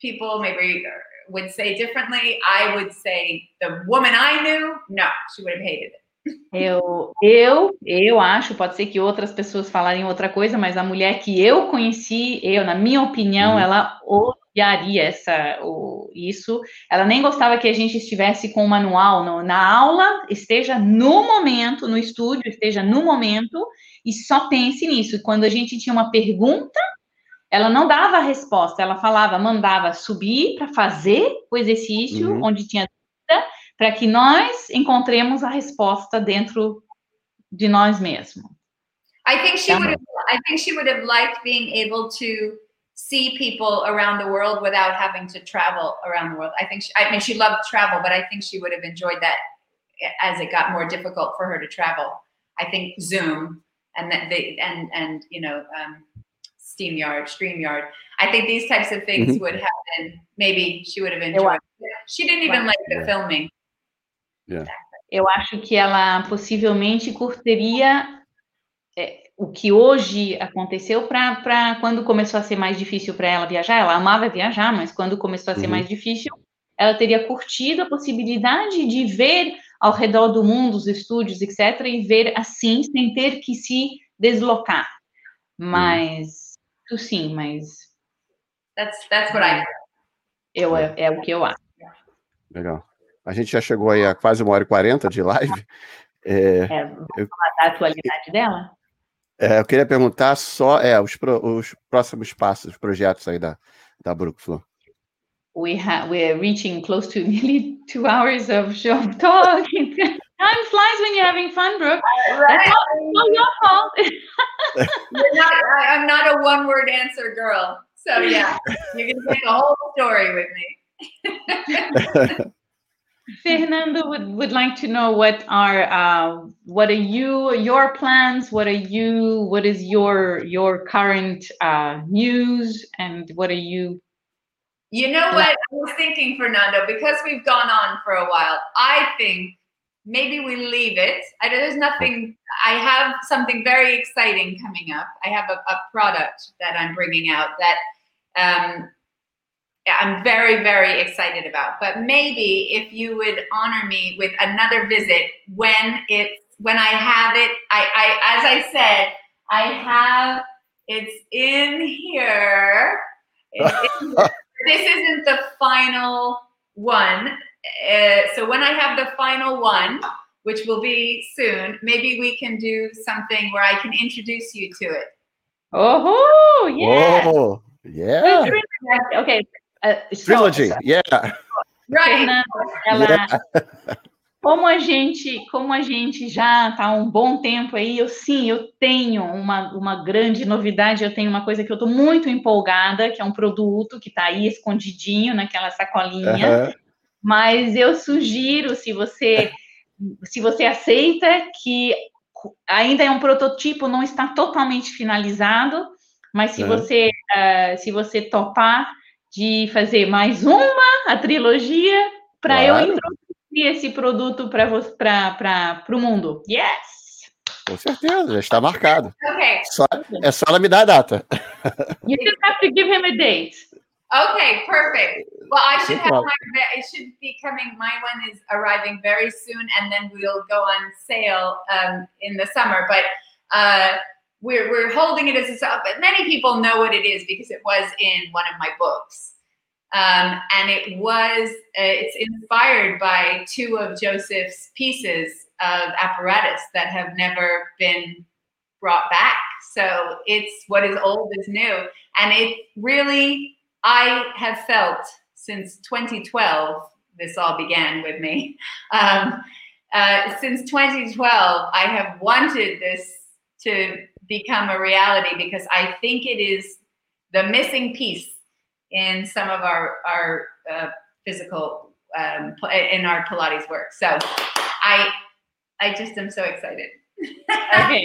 people maybe would say differently. I would say the woman I knew, no, she would have hated it. Eu, eu, eu acho, pode ser que outras pessoas falarem outra coisa, mas a mulher que eu conheci, eu, na minha opinião, ela odiaria essa, o, isso. Ela nem gostava que a gente estivesse com o manual no, na aula, esteja no momento, no estúdio, esteja no momento, e só pense nisso. Quando a gente tinha uma pergunta, ela não dava a resposta, ela falava, mandava subir para fazer o exercício uhum. onde tinha dúvida, para que nós encontremos a resposta dentro de nós mesmos. I think she would have, I think she would have liked being able to see people around the world without having to travel around the world. I think she, I mean she loved travel, but I think she would have enjoyed that as it got more difficult for her to travel. I think Zoom and the, and and you know um, SteamYard, StreamYard. I think these types of things mm-hmm. would have been maybe she would have enjoyed. She didn't even like the filming. Yeah. Eu acho que ela possivelmente curteria é, o que hoje aconteceu para quando começou a ser mais difícil para ela viajar. Ela amava viajar, mas quando começou a ser uhum. mais difícil, ela teria curtido a possibilidade de ver ao redor do mundo os estúdios, etc., e ver assim, sem ter que se deslocar. Uhum. Mas Tu sim, mas. That's, that's what I. Eu, é, é o que eu acho. Legal. A gente já chegou aí a quase uma hora e quarenta de live. É, é eu, falar da atualidade dela? É, eu queria perguntar só é, os, pro, os próximos passos, os projetos aí da, da Brookflow. We have we're reaching close to nearly two hours of show talking. Time flies when you're having fun, Brooke. Right. That's not, your fault. not, I, am not a one word answer girl. So, yeah, you're to take a whole story with me. Fernando would, would like to know what are uh, what are you your plans what are you what is your your current uh, news and what are you you know what i was thinking fernando because we've gone on for a while i think maybe we leave it. I, there's nothing. I have something very exciting coming up. I have a, a product that I'm bringing out that um, I'm very, very excited about. But maybe if you would honor me with another visit when it's when I have it. I, I as I said, I have it's in here. It's in, this isn't the final one uh, so when I have the final one, which will be soon, maybe we can do something where I can introduce you to it. Oh, yeah. Oh, yeah. Okay. Uh, Trilogy, so, yeah. Right. ela, yeah. como a gente, como a gente já está há um bom tempo aí, eu sim, eu tenho uma, uma grande novidade, eu tenho uma coisa que eu estou muito empolgada, que é um produto que está aí escondidinho naquela sacolinha. Uh -huh mas eu sugiro, se você se você aceita que ainda é um prototipo, não está totalmente finalizado, mas se é. você uh, se você topar de fazer mais uma a trilogia para claro. eu introduzir esse produto para o mundo. Yes! Com certeza, já está marcado. Okay. Só, é só ela me dar a data. You just have to give him a date. Okay, perfect. Well, I should have my, it should be coming. My one is arriving very soon, and then we'll go on sale um, in the summer. But uh, we're we're holding it as a but many people know what it is because it was in one of my books, um, and it was uh, it's inspired by two of Joseph's pieces of apparatus that have never been brought back. So it's what is old is new, and it really I have felt since 2012, this all began with me. Um, uh, since 2012, I have wanted this to become a reality because I think it is the missing piece in some of our our uh, physical um, in our Pilates work. So I I just am so excited. Okay.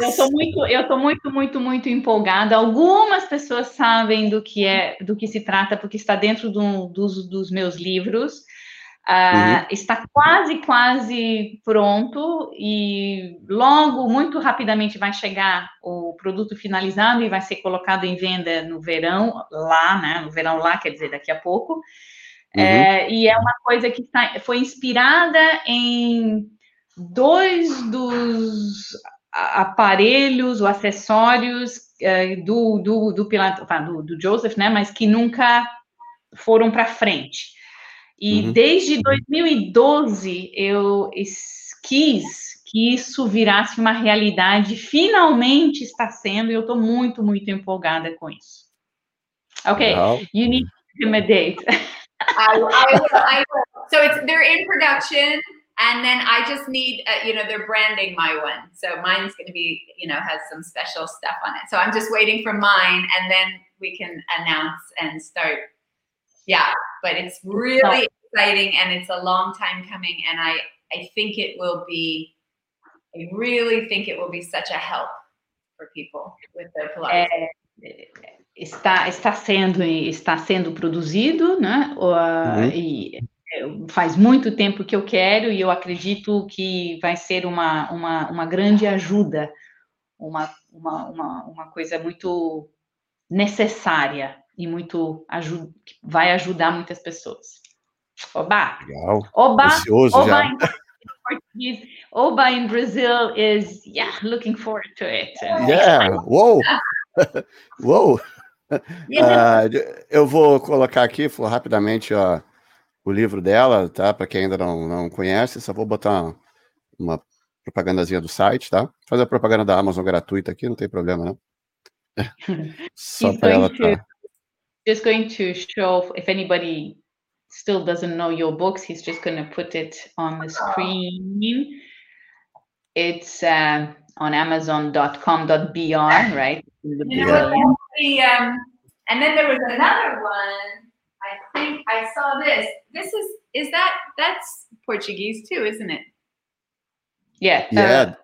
Eu estou muito, eu tô muito, muito, muito empolgada. Algumas pessoas sabem do que é, do que se trata, porque está dentro do, dos, dos meus livros. Uh, uhum. Está quase, quase pronto e logo, muito rapidamente, vai chegar o produto finalizado e vai ser colocado em venda no verão lá, né? No verão lá, quer dizer, daqui a pouco. Uhum. É, e é uma coisa que tá, foi inspirada em dois dos aparelhos ou acessórios uh, do, do, do, do, do Joseph, né? Mas que nunca foram para frente. E uhum. desde 2012 eu quis que isso virasse uma realidade, finalmente está sendo, e eu estou muito, muito empolgada com isso. Ok, you need to give me a date. I, I, I. So it's they're in production, and then I just need, uh, you know, they're branding my one. So mine's going to be, you know, has some special stuff on it. So I'm just waiting for mine, and then we can announce and start yeah but it's really exciting and it's a long time coming and i i think it will be i really think it will be such a help for people with their pilates. É, está está sendo está sendo produzido né? Uhum. e faz muito tempo que eu quero e eu acredito que vai ser uma, uma, uma grande ajuda, uma, uma, uma, uma coisa muito necessária e muito ajuda, vai ajudar muitas pessoas. Oba! Legal. Oba! Oba já. in. Oba in Brazil is yeah, looking forward to it. Yeah, whoa! Yeah. Uh, eu vou colocar aqui rapidamente ó, o livro dela, tá? Para quem ainda não, não conhece, só vou botar uma, uma propagandazinha do site, tá? Fazer a propaganda da Amazon gratuita aqui, não tem problema, não. Só para ela tá just going to show if anybody still doesn't know your books, he's just going to put it on the screen. It's uh, on amazon.com.br, right? You the, um, and then there was another one. I think I saw this. This is is that that's Portuguese too, isn't it? Yeah. Yeah. Uh,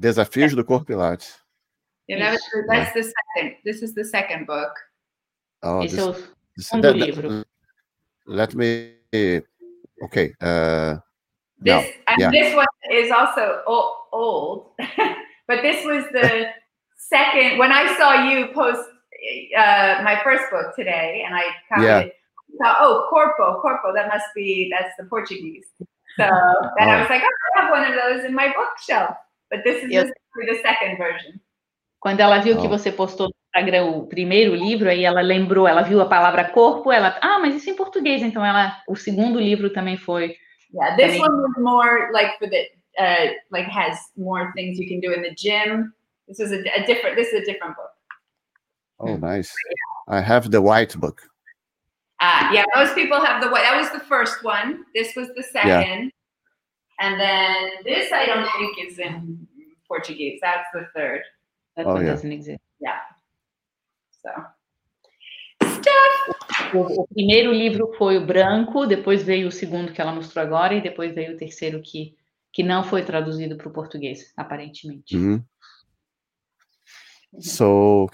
Desafios do Corpo Pilates. Yeah, that was, that's the second. This is the second book. Oh, Esse this, é o segundo livro. Let me. Okay. Uh, this yeah. this one is also old, but this was the second. When I saw you post uh, my first book today, and I copied yeah. it. Thought, oh, corpo, corpo. That must be that's the Portuguese. So then oh. I was like, oh, I have one of those in my bookshelf. But this is yes. the second version. Quando ela viu oh. que você postou Instagram o primeiro livro, aí ela lembrou, ela viu a palavra corpo, ela, ah, mas isso é em português, então ela, o segundo livro também foi. Yeah, this também... one was more like for the, uh, like has more things you can do in the gym. This is a, a different, this is a different book. Oh, nice. I have the white book. Uh, yeah, most people have the white. That was the first one. This was the second. Yeah. And then this I don't think is in Portuguese. That's the third. That oh, one yeah. doesn't exist. Yeah. So. O, o, primeiro livro foi o branco, depois veio o segundo que ela mostrou agora, e depois veio o terceiro que, que não foi traduzido para o português, aparentemente. Uhum. So,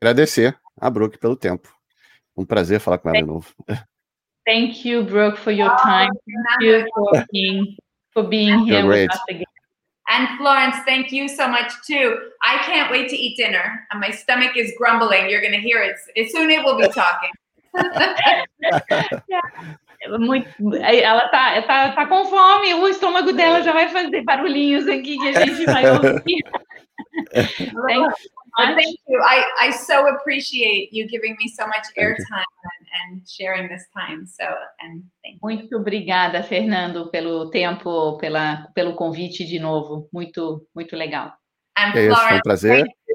agradecer a Brooke pelo tempo. Um prazer falar com ela de novo. Thank you, Brooke, for your time. Thank you for being, for being here with us again. And Florence, thank you so much too. I can't wait to eat dinner. And my stomach is grumbling. You're going to hear it. Soon it will be talking. Muito, ela tá, tá, tá com fome, o estômago dela já vai fazer barulhinhos aqui que a gente vai ouvir. thank, thank you. I, I so appreciate you giving me so much airtime and sharing this time. So, and thank Muito obrigada, Fernando, pelo tempo, pela, pelo convite de novo. Muito, muito legal. And é isso, foi um prazer. Thank you,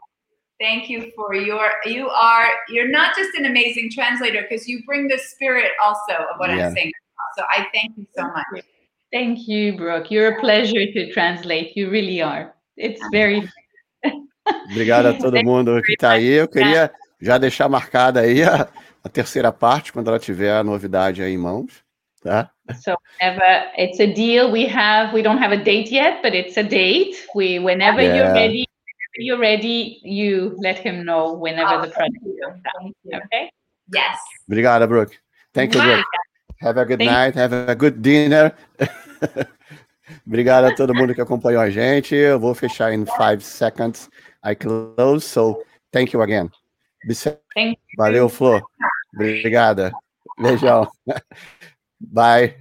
thank you for your, you are, you're not just an amazing translator because you bring the spirit also of what yeah. I'm saying. So I thank you so much. Thank you, Brooke. You're a pleasure to translate. You really are. It's very. Obrigado a todo mundo que está aí. Eu queria já deixar marcada aí a, a terceira parte, quando ela tiver a novidade aí em mãos, tá? So whenever it's a deal we have, we don't have a date yet, but it's a date. We whenever yeah. you're ready, you're ready, you let him know whenever oh, the project comes out. Okay? Yes. Obrigada, Brooke. Thank you, Brooke. Have a good thank night, have a good dinner. Obrigado a todo mundo que acompanhou a gente. Eu vou fechar em five seconds. I close, so thank you again. Thank you. Valeu, Flor. Obrigada. Beijão. Bye.